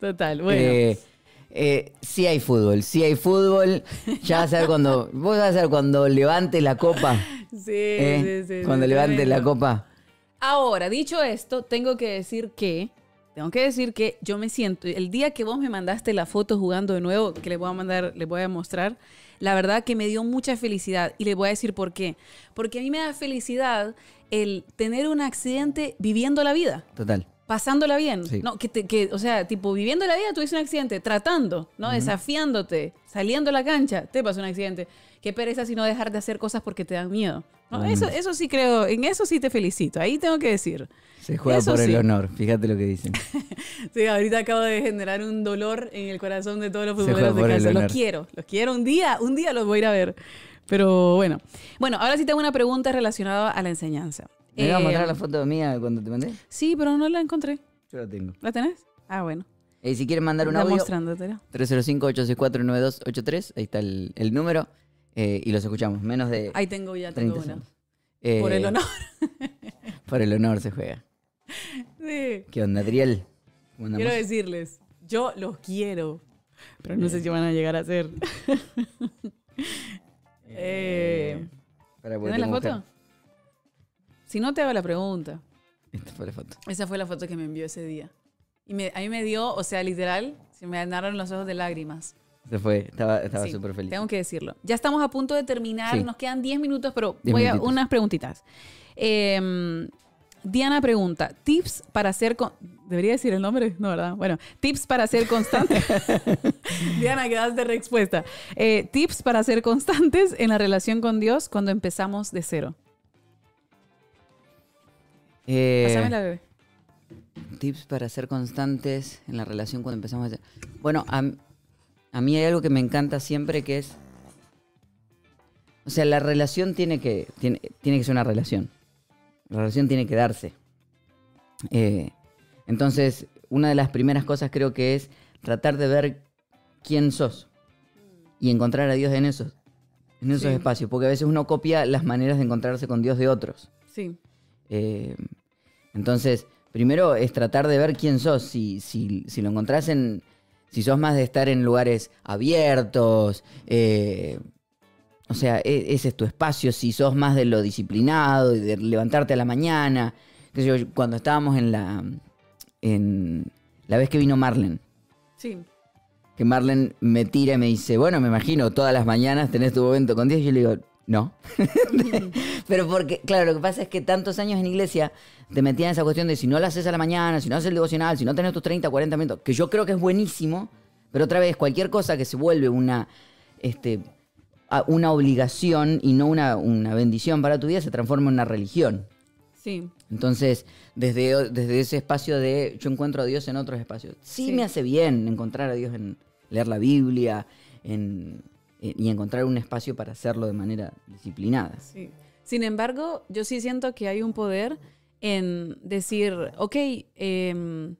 [SPEAKER 1] Total, bueno.
[SPEAKER 2] Eh, sí hay fútbol, sí hay fútbol. [laughs] Ya vas a ver cuando. Vos vas a ver cuando levante la copa.
[SPEAKER 1] sí,
[SPEAKER 2] eh,
[SPEAKER 1] sí, sí.
[SPEAKER 2] cuando
[SPEAKER 1] sí,
[SPEAKER 2] levante la copa.
[SPEAKER 1] Ahora, dicho esto, tengo que decir que... Tengo que decir que yo me siento... El día que vos me mandaste la foto jugando de nuevo, que les voy a mandar, les voy a mostrar, la verdad que me dio mucha felicidad. Y les voy a decir por qué. Porque a mí me da felicidad el tener un accidente viviendo la vida.
[SPEAKER 2] Total.
[SPEAKER 1] Pasándola bien.
[SPEAKER 2] Sí.
[SPEAKER 1] No, que, te- que, o sea, tipo, viviendo la vida tuviste un accidente, tratando, ¿no? Desafiándote, saliendo a la cancha, te pasó un accidente. Qué pereza si no dejar de hacer cosas porque te dan miedo. ¿no? Eso, eso sí creo, en eso sí te felicito. Ahí tengo que decir.
[SPEAKER 2] Se juega
[SPEAKER 1] Eso
[SPEAKER 2] por el honor. Fíjate lo que dicen. [laughs]
[SPEAKER 1] Sí, ahorita acabo de generar un dolor en el corazón de todos los futboleros de casa. Los quiero, los quiero. Un día, un día los voy a ir a ver. Pero bueno. Bueno, ahora sí tengo una pregunta relacionada a la enseñanza.
[SPEAKER 2] ¿Me vas a
[SPEAKER 1] Eh,
[SPEAKER 2] mostrar la foto mía cuando te mandé?
[SPEAKER 1] Sí, pero no la encontré.
[SPEAKER 2] Yo la tengo.
[SPEAKER 1] ¿La tenés? Ah, bueno.
[SPEAKER 2] Eh, si quieren mandar un audio,
[SPEAKER 1] mostrándotela.
[SPEAKER 2] 305-864-9283. Ahí está el, el número. eh, y los escuchamos. Menos de
[SPEAKER 1] Ahí tengo ya,
[SPEAKER 2] 30
[SPEAKER 1] tengo una.
[SPEAKER 2] Eh,
[SPEAKER 1] Por el honor. [laughs]
[SPEAKER 2] Por el honor se juega.
[SPEAKER 1] Sí.
[SPEAKER 2] ¿Qué onda, Adriel?
[SPEAKER 1] Quiero decirles, yo los quiero, pero no sé si van a llegar a ser. [laughs] eh, ¿Tienes la foto? Si no, te hago la pregunta.
[SPEAKER 2] Esta fue la foto.
[SPEAKER 1] Esa fue la foto que me envió ese día. Y me- a mí me dio, o sea, literal, se me llenaron los ojos de lágrimas.
[SPEAKER 2] Se fue. Estaba estaba
[SPEAKER 1] Sí,
[SPEAKER 2] súper feliz.
[SPEAKER 1] Tengo que decirlo. Ya estamos a punto de terminar,
[SPEAKER 2] Sí.
[SPEAKER 1] nos quedan 10 minutos, pero
[SPEAKER 2] 10
[SPEAKER 1] voy a unas preguntitas. Eh, Diana pregunta, tips para ser... con- ¿Debería decir el nombre? No, ¿verdad? Bueno, tips para ser constante. [laughs] Diana, quedaste respuesta. Eh, tips para ser constantes en la relación con Dios cuando empezamos de cero.
[SPEAKER 2] Eh,
[SPEAKER 1] Pásame la bebé.
[SPEAKER 2] Tips para ser constantes en la relación cuando empezamos a hacer. Bueno, a, a mí hay algo que me encanta siempre que es. O sea, la relación tiene que, tiene, tiene que ser una relación. La relación tiene que darse. Eh, entonces, una de las primeras cosas creo que es tratar de ver quién sos y encontrar a Dios en eso. en esos
[SPEAKER 1] Sí.
[SPEAKER 2] espacios, porque a veces uno copia las maneras de encontrarse con Dios de otros.
[SPEAKER 1] Sí.
[SPEAKER 2] Eh, entonces, primero es tratar de ver quién sos. Si, si, si lo encontrás en. Si sos más de estar en lugares abiertos. eh, o sea, e- ese es tu espacio. Si sos más de lo disciplinado, y de levantarte a la mañana. sé yo, cuando estábamos en la. En la vez que vino Marlen.
[SPEAKER 1] Sí.
[SPEAKER 2] Que Marlen me tira y me dice, bueno, me imagino, todas las mañanas tenés tu momento con Dios. Y yo le digo, no. [laughs] Pero porque, claro, lo que pasa es que tantos años en iglesia te metían esa cuestión de si no lo haces a la mañana, si no haces el devocional, si no tenés tus 30, 40 minutos, que yo creo que es buenísimo, pero otra vez, cualquier cosa que se vuelve una, este, una obligación y no una, una bendición para tu vida se transforma en una religión.
[SPEAKER 1] Sí.
[SPEAKER 2] Entonces, desde, desde ese espacio de yo encuentro a Dios en otros espacios, sí,
[SPEAKER 1] Sí.
[SPEAKER 2] me hace bien encontrar a Dios en leer la Biblia en, en- y encontrar un espacio para hacerlo de manera disciplinada.
[SPEAKER 1] Sí. Sin embargo, yo sí siento que hay un poder en decir, ok, em,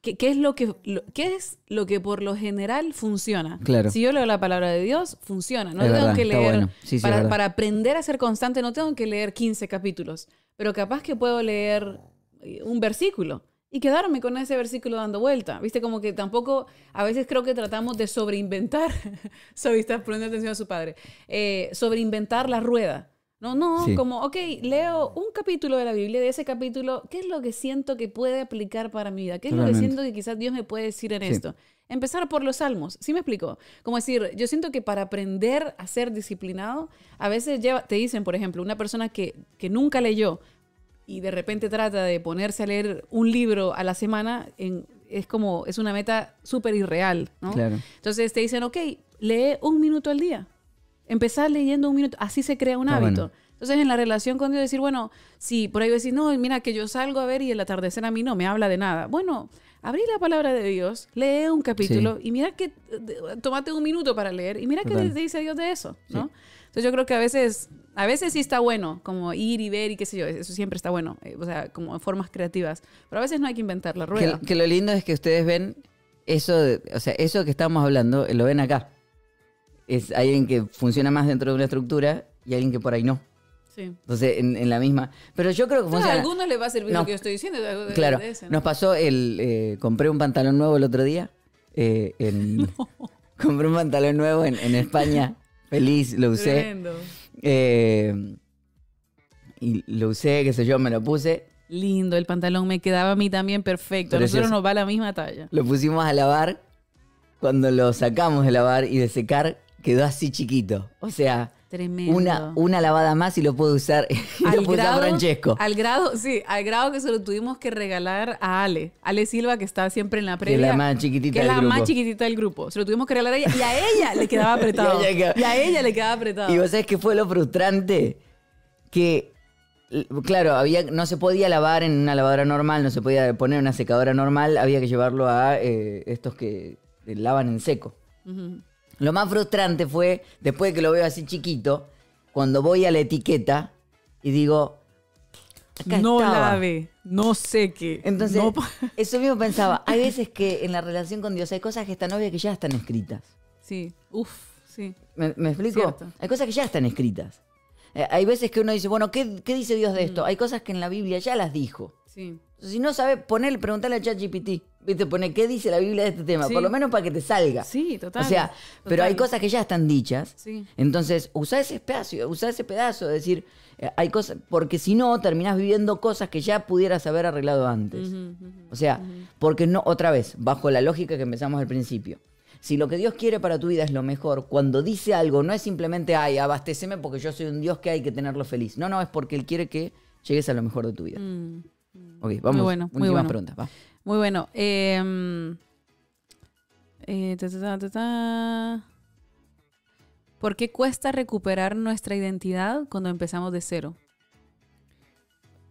[SPEAKER 1] ¿qué, qué es lo que, lo- ¿qué es lo que por lo general funciona?
[SPEAKER 2] Claro.
[SPEAKER 1] Si yo leo la palabra de Dios, funciona. No
[SPEAKER 2] Es
[SPEAKER 1] tengo
[SPEAKER 2] verdad,
[SPEAKER 1] que leer,
[SPEAKER 2] bueno. Sí, sí, es
[SPEAKER 1] para,
[SPEAKER 2] verdad.
[SPEAKER 1] para aprender a ser constante, no tengo que leer 15 capítulos, pero capaz que puedo leer eh, un versículo. Y quedarme con ese versículo dando vuelta. Viste, como que tampoco, a veces creo que tratamos de sobreinventar. [laughs] Está poniendo atención a su padre. Eh, sobreinventar la rueda. No, no,
[SPEAKER 2] Sí.
[SPEAKER 1] como, ok, leo un capítulo de la Biblia, de ese capítulo, ¿qué es lo que siento que puede aplicar para mi vida? ¿Qué es lo que siento que quizás Dios me puede decir en
[SPEAKER 2] Sí.
[SPEAKER 1] esto? Empezar por los salmos, ¿sí me explico? Como decir, yo siento que para aprender a ser disciplinado, a veces lleva, te dicen, por ejemplo, una persona que, que nunca leyó y de repente trata de ponerse a leer un libro a la semana, en- es como, es una meta súper irreal, ¿no?
[SPEAKER 2] Claro.
[SPEAKER 1] Entonces te dicen, ok, lee un minuto al día. Empezar leyendo un minuto, así se crea un
[SPEAKER 2] Está
[SPEAKER 1] hábito.
[SPEAKER 2] bueno.
[SPEAKER 1] Entonces, en la relación con Dios, decir, bueno, si por ahí decir, no, mira, que yo salgo a ver y el atardecer a mí no me habla de nada. Bueno, abrí la palabra de Dios, lee un capítulo y mira que, eh, tómate un minuto para leer y mira qué
[SPEAKER 2] Total.
[SPEAKER 1] te dice Dios de eso, ¿no? Entonces, yo creo que a veces, a veces sí está bueno, como ir y ver y qué sé yo, eso siempre está bueno, eh, o sea, como en formas creativas. Pero a veces no hay que inventar la rueda.
[SPEAKER 2] Que, que lo lindo es que ustedes ven eso, de- o sea, eso que estamos hablando, eh, lo ven acá. Es alguien que funciona más dentro de una estructura y alguien que por ahí no.
[SPEAKER 1] Sí.
[SPEAKER 2] Entonces, en, en la misma. Pero yo creo que
[SPEAKER 1] a
[SPEAKER 2] funciona.
[SPEAKER 1] algunos les va a servir
[SPEAKER 2] No.
[SPEAKER 1] lo que yo estoy diciendo. de-
[SPEAKER 2] Claro,
[SPEAKER 1] de ese, ¿no?
[SPEAKER 2] nos pasó el. eh, compré un pantalón nuevo el otro día. eh, en- [laughs] [laughs] Compré un pantalón nuevo en, en España. [laughs] Feliz, lo usé.
[SPEAKER 1] Tremendo.
[SPEAKER 2] Eh, y lo usé, qué sé yo, me lo puse.
[SPEAKER 1] Lindo, el pantalón me quedaba a mí también perfecto. A nosotros nos va la misma talla.
[SPEAKER 2] Lo pusimos a lavar. Cuando lo sacamos de lavar y de secar, quedó así chiquito. O sea,
[SPEAKER 1] Tremendo.
[SPEAKER 2] una, una lavada más y lo puedo usar. [laughs] Y lo usar Francesco.
[SPEAKER 1] al grado, sí, al grado que se lo tuvimos que regalar a Ale. Ale Silva, que está siempre en la
[SPEAKER 2] Que es
[SPEAKER 1] previa.
[SPEAKER 2] la más chiquitita
[SPEAKER 1] que es
[SPEAKER 2] del
[SPEAKER 1] la
[SPEAKER 2] grupo.
[SPEAKER 1] más chiquitita del grupo. Se lo tuvimos que regalar a ella y a ella le quedaba [laughs] apretado.
[SPEAKER 2] Y a ella-
[SPEAKER 1] y a ella le quedaba apretado.
[SPEAKER 2] Y vos sabés qué fue lo frustrante? Que, claro, había, no se podía lavar en una lavadora normal, no se podía poner en una secadora normal, había que llevarlo a eh, estos que eh, lavan en seco.
[SPEAKER 1] Ujú.
[SPEAKER 2] Lo más frustrante fue, después de que lo veo así chiquito, cuando voy a la etiqueta y digo, acá
[SPEAKER 1] no
[SPEAKER 2] estaba.
[SPEAKER 1] lave, no seque.
[SPEAKER 2] Entonces,
[SPEAKER 1] no [laughs]
[SPEAKER 2] eso mismo pensaba, hay veces que en la relación con Dios hay cosas que están obvias que ya están escritas.
[SPEAKER 1] sí, uff, sí.
[SPEAKER 2] ¿Me, me explico?
[SPEAKER 1] Cierto.
[SPEAKER 2] Hay cosas que ya están escritas. Eh, hay veces que uno dice, bueno, ¿qué, qué dice Dios de esto? Hay cosas que en la Biblia ya las dijo.
[SPEAKER 1] Sí.
[SPEAKER 2] Si no sabe, poner, preguntarle a ChatGPT. ¿Viste? Pone qué dice la Biblia de este tema.
[SPEAKER 1] Sí.
[SPEAKER 2] Por lo menos para que te salga.
[SPEAKER 1] Sí, total.
[SPEAKER 2] O sea, pero hay cosas que ya están dichas.
[SPEAKER 1] Sí.
[SPEAKER 2] Entonces, usa ese espacio, usa ese pedazo. Es decir, eh, hay cosas. Porque si no, terminás viviendo cosas que ya pudieras haber arreglado antes. O sea, porque no, otra vez, bajo la lógica que empezamos al principio. Si lo que Dios quiere para tu vida es lo mejor, cuando dice algo, no es simplemente, ay, abasteceme porque yo soy un Dios que hay que tenerlo feliz. No, no, es porque Él quiere que llegues a lo mejor de tu vida. Ok, vamos.
[SPEAKER 1] Muy bueno, muy bueno.
[SPEAKER 2] preguntas, va.
[SPEAKER 1] Muy bueno. Eh, eh, ta, ta, ta, ta, ta. ¿Por qué cuesta recuperar nuestra identidad cuando empezamos de cero?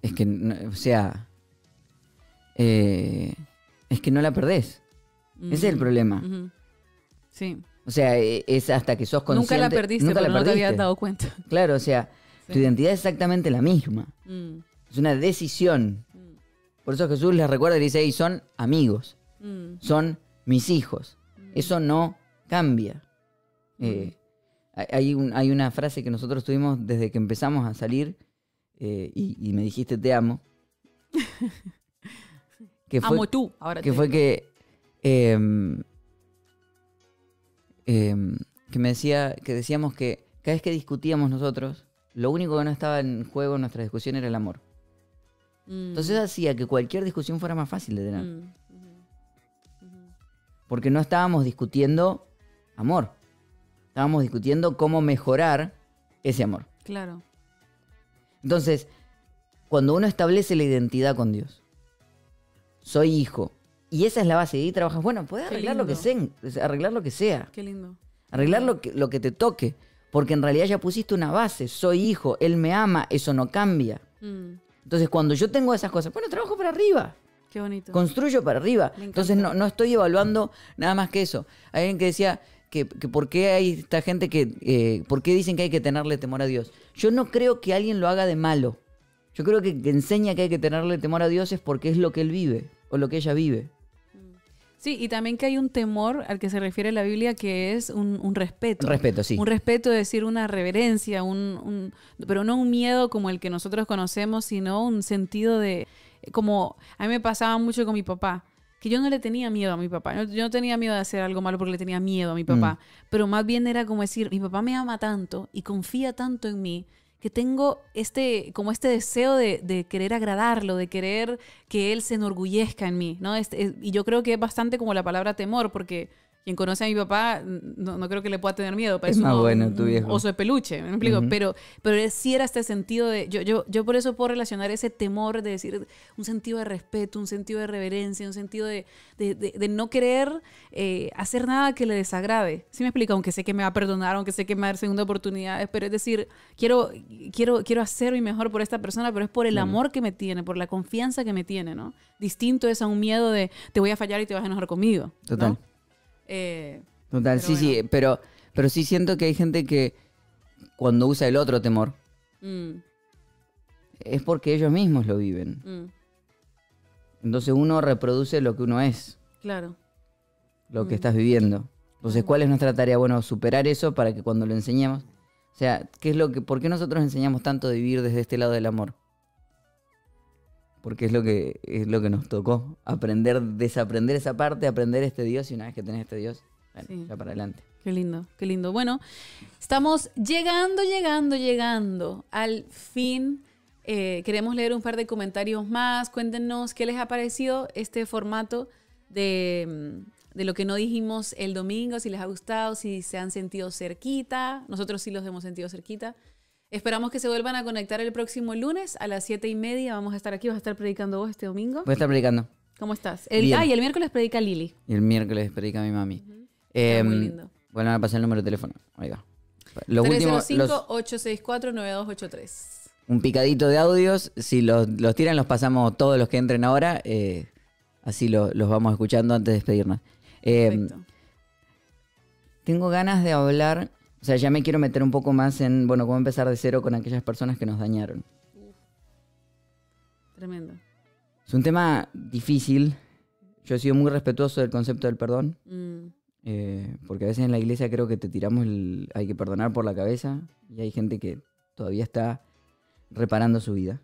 [SPEAKER 2] Es que, o sea, eh, es que no la perdés. Ese es el problema.
[SPEAKER 1] Sí.
[SPEAKER 2] O sea, e- es hasta que sos consciente.
[SPEAKER 1] Nunca la perdiste,
[SPEAKER 2] nunca
[SPEAKER 1] pero
[SPEAKER 2] la
[SPEAKER 1] no te habías dado cuenta.
[SPEAKER 2] Claro, o sea,
[SPEAKER 1] Sí.
[SPEAKER 2] tu identidad es exactamente la misma.
[SPEAKER 1] Mm,
[SPEAKER 2] Es una decisión. Por eso Jesús les recuerda y dice, "Ey, son amigos,
[SPEAKER 1] mm,
[SPEAKER 2] son mis hijos. Eso no cambia.
[SPEAKER 1] Mm.
[SPEAKER 2] Eh, hay- hay, un- hay una frase que nosotros tuvimos desde que empezamos a salir eh, y, y me dijiste te amo. [laughs] que
[SPEAKER 1] Amo tú, ahora
[SPEAKER 2] que
[SPEAKER 1] te
[SPEAKER 2] fue
[SPEAKER 1] digo.
[SPEAKER 2] que em, que me decía que decíamos que cada vez que discutíamos nosotros lo único que no estaba en juego en nuestra discusión era el amor
[SPEAKER 1] Mm,
[SPEAKER 2] entonces hacía que cualquier discusión fuera más fácil de tener
[SPEAKER 1] mm,
[SPEAKER 2] porque no estábamos discutiendo amor estábamos discutiendo cómo mejorar ese amor
[SPEAKER 1] Claro.
[SPEAKER 2] entonces cuando uno establece la identidad con Dios soy hijo y esa es la base y ahí trabajas bueno puedes arreglar lo que sea arreglar lo que sea
[SPEAKER 1] Qué lindo.
[SPEAKER 2] Arreglar lo que, lo que te toque. Porque en realidad ya pusiste una base. Soy hijo, él me ama, eso no cambia.
[SPEAKER 1] Mm,
[SPEAKER 2] Entonces, cuando yo tengo esas cosas, bueno, trabajo para arriba.
[SPEAKER 1] qué bonito.
[SPEAKER 2] Construyo para arriba. Entonces, no, no estoy evaluando nada más que eso. Hay alguien que decía que, que por qué hay esta gente que. eh, ¿Por qué dicen que hay que tenerle temor a Dios? Yo no creo que alguien lo haga de malo. Yo creo que, que enseña que hay que tenerle temor a Dios es porque es lo que él vive o lo que ella vive.
[SPEAKER 1] Sí, y también que hay un temor al que se refiere la Biblia que es un, un respeto.
[SPEAKER 2] Respeto, sí.
[SPEAKER 1] Un respeto, es decir, una reverencia, un, un- pero no un miedo como el que nosotros conocemos, sino un sentido de, como a mí me pasaba mucho con mi papá, que yo no le tenía miedo a mi papá, yo, yo no tenía miedo de hacer algo malo porque le tenía miedo a mi papá, pero más bien era como decir, mi papá me ama tanto y confía tanto en mí que tengo este, como este deseo de, de querer agradarlo, de querer que él se enorgullezca en mí, ¿no? Este, es- y yo creo que es bastante como la palabra temor, porque quien conoce a mi papá no, no creo que le pueda tener miedo.
[SPEAKER 2] Es
[SPEAKER 1] parece
[SPEAKER 2] más
[SPEAKER 1] un-
[SPEAKER 2] bueno
[SPEAKER 1] un
[SPEAKER 2] tu viejo.
[SPEAKER 1] Oso de peluche, me explico. Pero, pero sí era este sentido de. Yo, yo, yo por eso puedo relacionar ese temor de decir un sentido de respeto, un sentido de reverencia, un sentido de, de, de- de no querer eh, hacer nada que le desagrade. ¿Sí me explico? Aunque sé que me va a perdonar, aunque sé que me va a dar segunda oportunidad, pero es decir, quiero, quiero, quiero hacer mi mejor por esta persona, pero es por el amor que me tiene, por la confianza que me tiene, ¿no? Distinto es a un miedo de te voy a fallar y te vas a enojar conmigo. ¿no?
[SPEAKER 2] Total.
[SPEAKER 1] Eh,
[SPEAKER 2] Total,
[SPEAKER 1] Pero
[SPEAKER 2] sí, sí, pero, pero sí siento que hay gente que cuando usa el otro temor
[SPEAKER 1] mm,
[SPEAKER 2] es porque ellos mismos lo viven.
[SPEAKER 1] mm,
[SPEAKER 2] Entonces uno reproduce lo que uno es,
[SPEAKER 1] claro.
[SPEAKER 2] lo que
[SPEAKER 1] Mm.
[SPEAKER 2] estás viviendo. Entonces, ¿cuál es nuestra tarea? Bueno, superar eso para que cuando lo enseñemos, o sea, ¿qué es lo que, ¿por qué nosotros enseñamos tanto de vivir desde este lado del amor? Porque es lo que es lo que nos tocó, aprender, desaprender esa parte, aprender este Dios y una vez que tenés este Dios, bueno,
[SPEAKER 1] Sí.
[SPEAKER 2] ya para adelante.
[SPEAKER 1] Qué lindo, qué lindo. Bueno, estamos llegando, llegando, llegando al fin. Eh, queremos leer un par de comentarios más. Cuéntenos qué les ha parecido este formato de, mm, de lo que no dijimos el domingo, si les ha gustado, si se han sentido cerquita. Nosotros sí los hemos sentido cerquita. Esperamos que se vuelvan a conectar el próximo lunes a las siete y media. Vamos a estar aquí, vas a estar predicando vos este domingo.
[SPEAKER 2] Voy a estar predicando.
[SPEAKER 1] ¿Cómo estás? El, ah, y el miércoles predica Lili.
[SPEAKER 2] Y el miércoles predica mi mami.
[SPEAKER 1] Está muy
[SPEAKER 2] Em,
[SPEAKER 1] lindo.
[SPEAKER 2] Bueno, ahora pasar el número de teléfono. Ahí va. Los últimos, los-
[SPEAKER 1] 305-864-9283.
[SPEAKER 2] un picadito de audios. Si los, los tiran, los pasamos todos los que entren ahora. eh, así lo- los vamos escuchando antes de despedirnos. Eh,
[SPEAKER 1] Perfecto.
[SPEAKER 2] tengo ganas de hablar. O sea, ya me quiero meter un poco más en, bueno, cómo empezar de cero con aquellas personas que nos dañaron.
[SPEAKER 1] Tremendo.
[SPEAKER 2] Es un tema difícil. Yo he sido muy respetuoso del concepto del perdón.
[SPEAKER 1] Mm,
[SPEAKER 2] eh, porque a veces en la iglesia creo que te tiramos el. Hay que perdonar por la cabeza. Y hay gente que todavía está reparando su vida.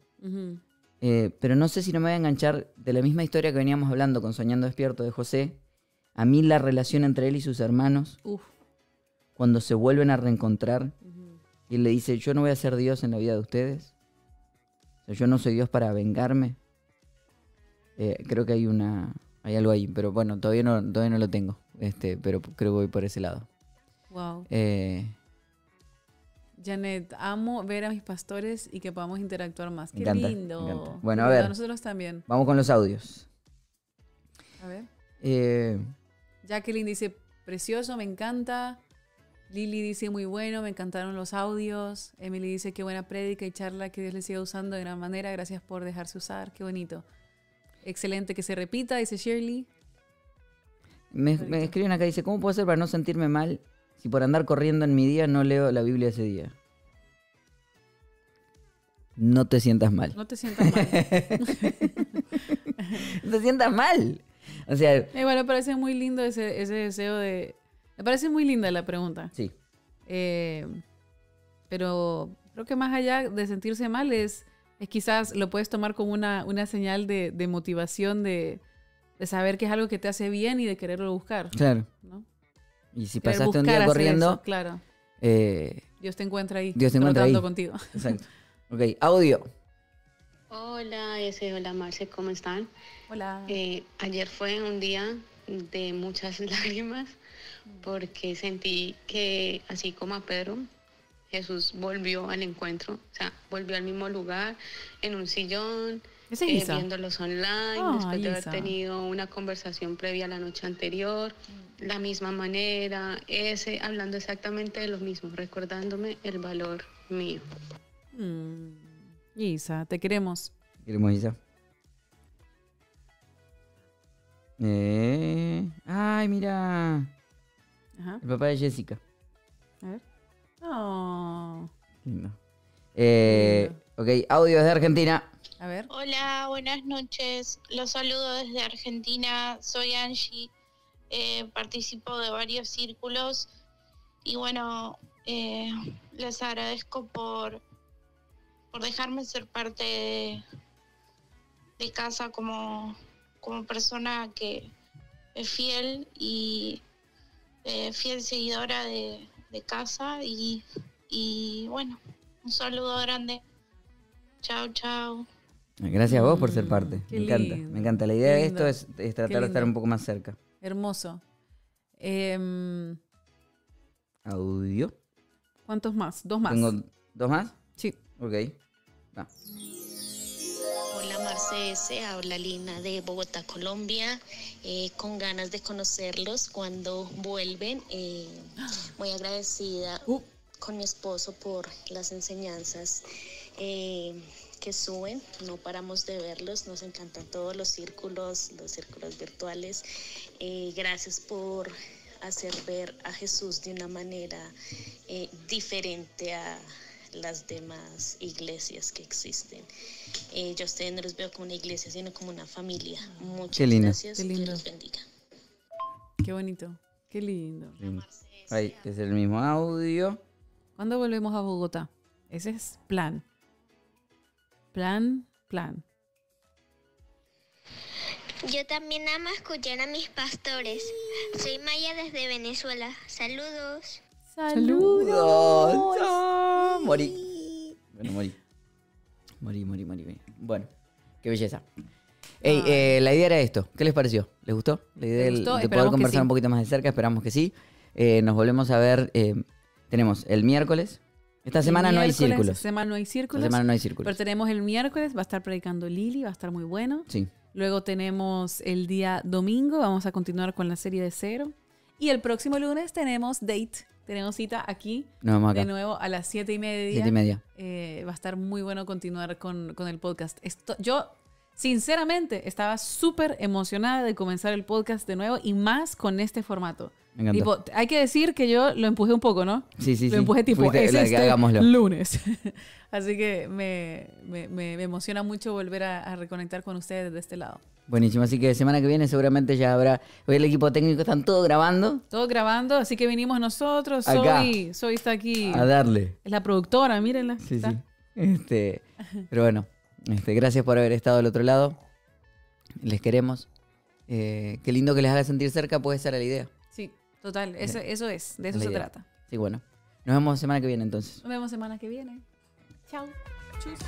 [SPEAKER 2] Eh, pero no sé si no me voy a enganchar de la misma historia que veníamos hablando con Soñando Despierto de José. A mí la relación entre él y sus hermanos,
[SPEAKER 1] Uf.
[SPEAKER 2] Cuando se vuelven a reencontrar, y le dice, yo no voy a ser Dios en la vida de ustedes. O sea, yo no soy Dios para vengarme. Eh, creo que hay una hay algo ahí, pero bueno, todavía no, todavía no lo tengo. Este, pero creo que voy por ese lado.
[SPEAKER 1] Wow.
[SPEAKER 2] Eh,
[SPEAKER 1] Janet, amo ver a mis pastores y que podamos interactuar más. Qué
[SPEAKER 2] encanta,
[SPEAKER 1] lindo.
[SPEAKER 2] Bueno, a ver.
[SPEAKER 1] nosotros también.
[SPEAKER 2] vamos con los audios.
[SPEAKER 1] A ver.
[SPEAKER 2] Eh,
[SPEAKER 1] Jacqueline dice, precioso, me encanta. Lili dice, muy bueno, me encantaron los audios. Emily dice, qué buena prédica y charla, que Dios le siga usando de gran manera. Gracias por dejarse usar, qué bonito. Excelente que se repita, dice Shirley.
[SPEAKER 2] me, me escriben acá, dice, ¿cómo puedo hacer para no sentirme mal si por andar corriendo en mi día no leo la Biblia ese día? No te sientas mal.
[SPEAKER 1] No te sientas mal. [laughs]
[SPEAKER 2] No te sientas mal. O sea,
[SPEAKER 1] Eh, bueno, me parece muy lindo ese, ese deseo de... Me parece muy linda la pregunta.
[SPEAKER 2] sí.
[SPEAKER 1] Eh, pero creo que más allá de sentirse mal es, es quizás lo puedes tomar como una, una señal de, de motivación, de, de saber que es algo que te hace bien y de quererlo buscar.
[SPEAKER 2] Claro.
[SPEAKER 1] ¿no?
[SPEAKER 2] Y si
[SPEAKER 1] Querer
[SPEAKER 2] pasaste un día corriendo,
[SPEAKER 1] eso, claro.
[SPEAKER 2] eh,
[SPEAKER 1] Dios te encuentra ahí.
[SPEAKER 2] Dios te encuentra ahí.
[SPEAKER 1] contigo. [laughs]
[SPEAKER 2] Exacto. Ok, audio.
[SPEAKER 11] Hola, ese, hola Marce, ¿cómo están?
[SPEAKER 1] Hola.
[SPEAKER 11] Eh, ayer fue un día de muchas [laughs] lágrimas porque sentí que así como a Pedro, Jesús volvió al encuentro, o sea, volvió al mismo lugar, en un sillón,
[SPEAKER 1] es
[SPEAKER 11] eh, viéndolos online,
[SPEAKER 1] Ah,
[SPEAKER 11] después de haber
[SPEAKER 1] Isa.
[SPEAKER 11] tenido una conversación previa la noche anterior, la misma manera, ese, hablando exactamente de lo mismo, recordándome el valor mío.
[SPEAKER 1] Mm. Isa, te queremos.
[SPEAKER 2] Queremos Isa. Eh, ay, mira.
[SPEAKER 1] Ajá.
[SPEAKER 2] El papá de Jessica.
[SPEAKER 1] A ver. Oh.
[SPEAKER 2] Lindo. Eh, ok, audio desde Argentina.
[SPEAKER 1] A ver.
[SPEAKER 12] Hola, buenas noches. Los saludo desde Argentina. Soy Angie. Eh, participo de varios círculos y bueno, eh, les agradezco por, por dejarme ser parte de, de casa como, como persona que es fiel y eh, fiel seguidora de, de casa y, y bueno, un saludo grande. Chao, chao.
[SPEAKER 2] Gracias a vos por ser parte.
[SPEAKER 1] Mm,
[SPEAKER 2] Me encanta.
[SPEAKER 1] lindo,
[SPEAKER 2] Me encanta. La idea de esto es, tratar de estar un poco más cerca.
[SPEAKER 1] Hermoso. Em,
[SPEAKER 2] Audio.
[SPEAKER 1] ¿Cuántos más? Dos más.
[SPEAKER 2] ¿Tengo dos más?
[SPEAKER 1] Sí.
[SPEAKER 2] Ok.
[SPEAKER 13] Hola Marce S, habla Lina de Bogotá, Colombia, eh, con ganas de conocerlos cuando vuelven. eh, muy agradecida [gasps] con mi esposo por las enseñanzas eh, que suben, no paramos de verlos, nos encantan todos los círculos, los círculos virtuales. Eh, gracias por hacer ver a Jesús de una manera diferente a las demás iglesias que existen. Eh, yo a ustedes no los veo como una iglesia, sino como una familia. Muchas
[SPEAKER 2] Qué lindo.
[SPEAKER 13] gracias.
[SPEAKER 1] Qué
[SPEAKER 13] Dios
[SPEAKER 1] lindo.
[SPEAKER 13] los bendiga.
[SPEAKER 1] Qué bonito. Qué lindo.
[SPEAKER 2] Ahí, es el mismo audio.
[SPEAKER 1] ¿Cuándo volvemos a Bogotá? Ese es plan. Plan, plan.
[SPEAKER 14] Yo también amo escuchar a mis pastores. Soy Maya desde Venezuela. Saludos.
[SPEAKER 2] Saludos. Morí. Bueno, morí. Morí, morí, morí. Bueno, qué belleza. Ey, eh, la idea era esto. ¿Qué les pareció? ¿Les gustó? La idea
[SPEAKER 1] ¿Les
[SPEAKER 2] del-
[SPEAKER 1] gustó?
[SPEAKER 2] de poder conversar
[SPEAKER 1] sí.
[SPEAKER 2] un poquito más de cerca, esperamos que sí. Eh, nos volvemos a ver. eh, tenemos el miércoles. Esta semana no hay círculos.
[SPEAKER 1] Esta semana no hay círculos.
[SPEAKER 2] Esta semana no hay círculos.
[SPEAKER 1] Pero tenemos el miércoles, va a estar predicando Lili, va a estar muy bueno.
[SPEAKER 2] Sí.
[SPEAKER 1] Luego tenemos el día domingo, vamos a continuar con la serie de cero. Y el próximo lunes tenemos date, tenemos cita aquí.
[SPEAKER 2] Nos vemos acá.
[SPEAKER 1] De nuevo a las siete y media.
[SPEAKER 2] Siete y media.
[SPEAKER 1] Eh, va a estar muy bueno continuar con, con el podcast. Esto, yo, sinceramente, estaba súper emocionada de comenzar el podcast de nuevo y más con este formato.
[SPEAKER 2] Me encantó.
[SPEAKER 1] Tipo, hay que decir que yo lo empujé un poco, ¿no?
[SPEAKER 2] Sí, sí,
[SPEAKER 1] Lo
[SPEAKER 2] sí.
[SPEAKER 1] empujé tipo,
[SPEAKER 2] Fuiste
[SPEAKER 1] es
[SPEAKER 2] la
[SPEAKER 1] este lunes. [laughs] Así que me, me- me- emociona mucho volver a, a reconectar con ustedes de este lado.
[SPEAKER 2] Buenísimo, así que semana que viene seguramente ya habrá. Hoy el equipo técnico están todos grabando.
[SPEAKER 1] Todo grabando, así que vinimos nosotros. Soy, Soy está aquí.
[SPEAKER 2] A darle.
[SPEAKER 1] Es la productora, mírenla.
[SPEAKER 2] Sí,
[SPEAKER 1] Está.
[SPEAKER 2] sí. Este, pero bueno, este, gracias por haber estado del otro lado. Les queremos. Eh, qué lindo que les haga sentir cerca, puede ser la idea.
[SPEAKER 1] Sí, total. Eso, eso es. De eso se
[SPEAKER 2] idea.
[SPEAKER 1] trata.
[SPEAKER 2] Sí, bueno. Nos vemos semana que viene entonces.
[SPEAKER 1] Nos vemos semana que viene. Chao. Chus.